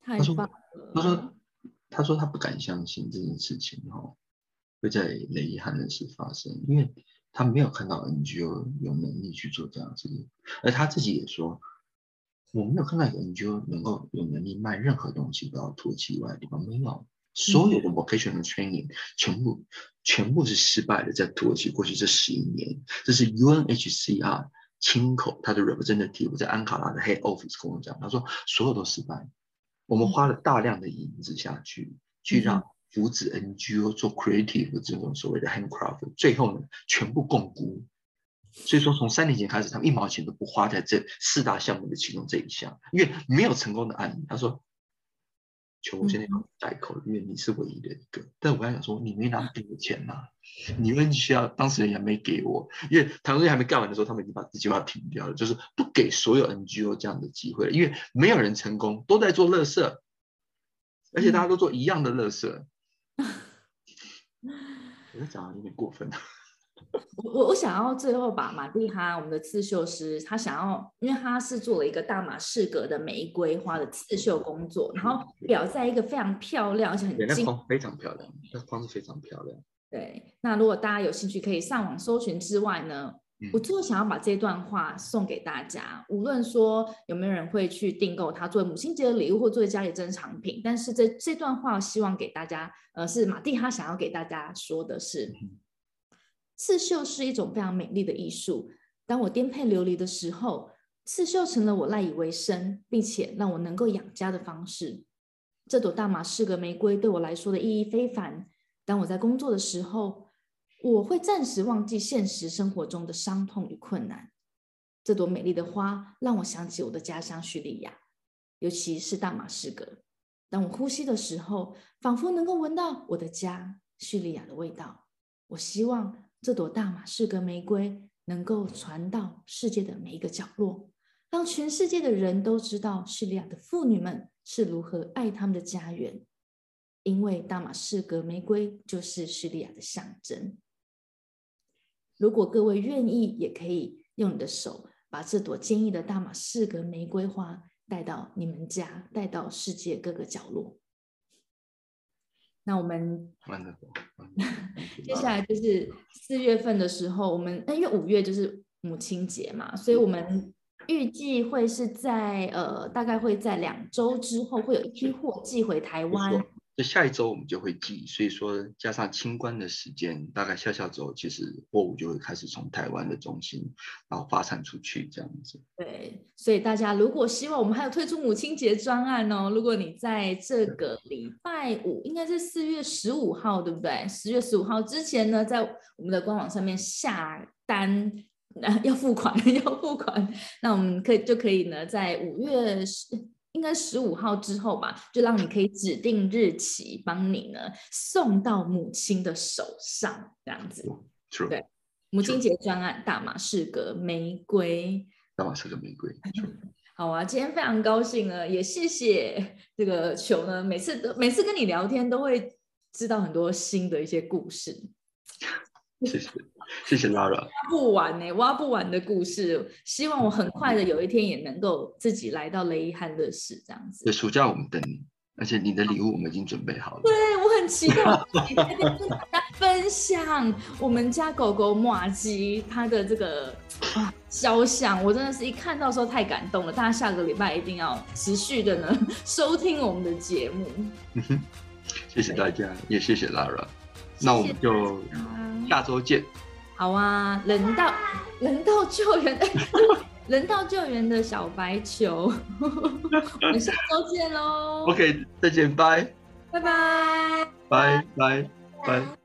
太棒了！他说：“他说他不敢相信这件事情哈会在雷汉的事发生，因为。”他没有看到 NGO 有能力去做这样子，而他自己也说，我没有看到 NGO 能够有能力卖任何东西到土耳其以外的地方，没有。所有的 vocational training 全部全部是失败的，在土耳其过去这十一年，这是 UNHCR 亲口他的 representative 在安卡拉的 head office 跟我讲，他说所有都失败，我们花了大量的银子下去，去让扶持 NGO 做 creative 这种所谓的 handcraft，最后呢全部共估。所以说，从三年前开始，他们一毛钱都不花在这四大项目的其中这一项，因为没有成功的案例。他说：“求我现在要代口，因为你是唯一的一个。”但我还想说：“你没拿给我钱呐，你们需要当事人也没给我，因为谈论还没干完的时候，他们已经把这计划停掉了，就是不给所有 NGO 这样的机会了，因为没有人成功，都在做乐色，而且大家都做一样的乐色。我讲的有点过分。(laughs) 我我我想要最后把马蒂哈我们的刺绣师，他想要，因为他是做了一个大马士革的玫瑰花的刺绣工作，然后裱在一个非常漂亮而且很精，非常漂亮，那框是非常漂亮。对，那如果大家有兴趣，可以上网搜寻之外呢，我最后想要把这段话送给大家，无论说有没有人会去订购它作为母亲节的礼物或作为家里珍藏品，但是这这段话希望给大家，呃，是马蒂哈想要给大家说的是。刺绣是一种非常美丽的艺术。当我颠沛流离的时候，刺绣成了我赖以为生，并且让我能够养家的方式。这朵大马士革玫瑰对我来说的意义非凡。当我在工作的时候，我会暂时忘记现实生活中的伤痛与困难。这朵美丽的花让我想起我的家乡叙利亚，尤其是大马士革。当我呼吸的时候，仿佛能够闻到我的家叙利亚的味道。我希望。这朵大马士革玫瑰能够传到世界的每一个角落，让全世界的人都知道叙利亚的妇女们是如何爱他们的家园。因为大马士革玫瑰就是叙利亚的象征。如果各位愿意，也可以用你的手把这朵坚毅的大马士革玫瑰花带到你们家，带到世界各个角落。那我们 (laughs) 接下来就是四月份的时候，我们因为五月就是母亲节嘛，所以我们预计会是在呃，大概会在两周之后会有一批货寄回台湾。就下一周我们就会寄，所以说加上清关的时间，大概下下周其实货物就会开始从台湾的中心然后发散出去这样子。对，所以大家如果希望我们还有推出母亲节专案哦，如果你在这个礼拜五，应该是四月十五号，对不对？十月十五号之前呢，在我们的官网上面下单，(laughs) 要付款，(laughs) 要付款，那我们可以就可以呢，在五月十。应该十五号之后吧，就让你可以指定日期，帮你呢送到母亲的手上，这样子。对，母亲节专案，大马士革玫瑰，大马士革玫瑰。(laughs) 好啊，今天非常高兴呢，也谢谢这个球呢，每次都每次跟你聊天都会知道很多新的一些故事。谢谢。谢谢 Lara，挖不完呢，挖不完的故事。希望我很快的有一天也能够自己来到雷伊汉乐市这样子。对，暑假我们等你，而且你的礼物我们已经准备好了。对我很期待跟大家分享我们家狗狗马吉它的这个啊肖像，我真的是一看到时候太感动了。大家下个礼拜一定要持续的呢收听我们的节目。谢谢大家，也谢谢 Lara，那我们就下周见。好啊，人道人道救援，(laughs) 人道救援的小白球，(laughs) 我们下周见喽。OK，再见，拜拜拜拜拜拜。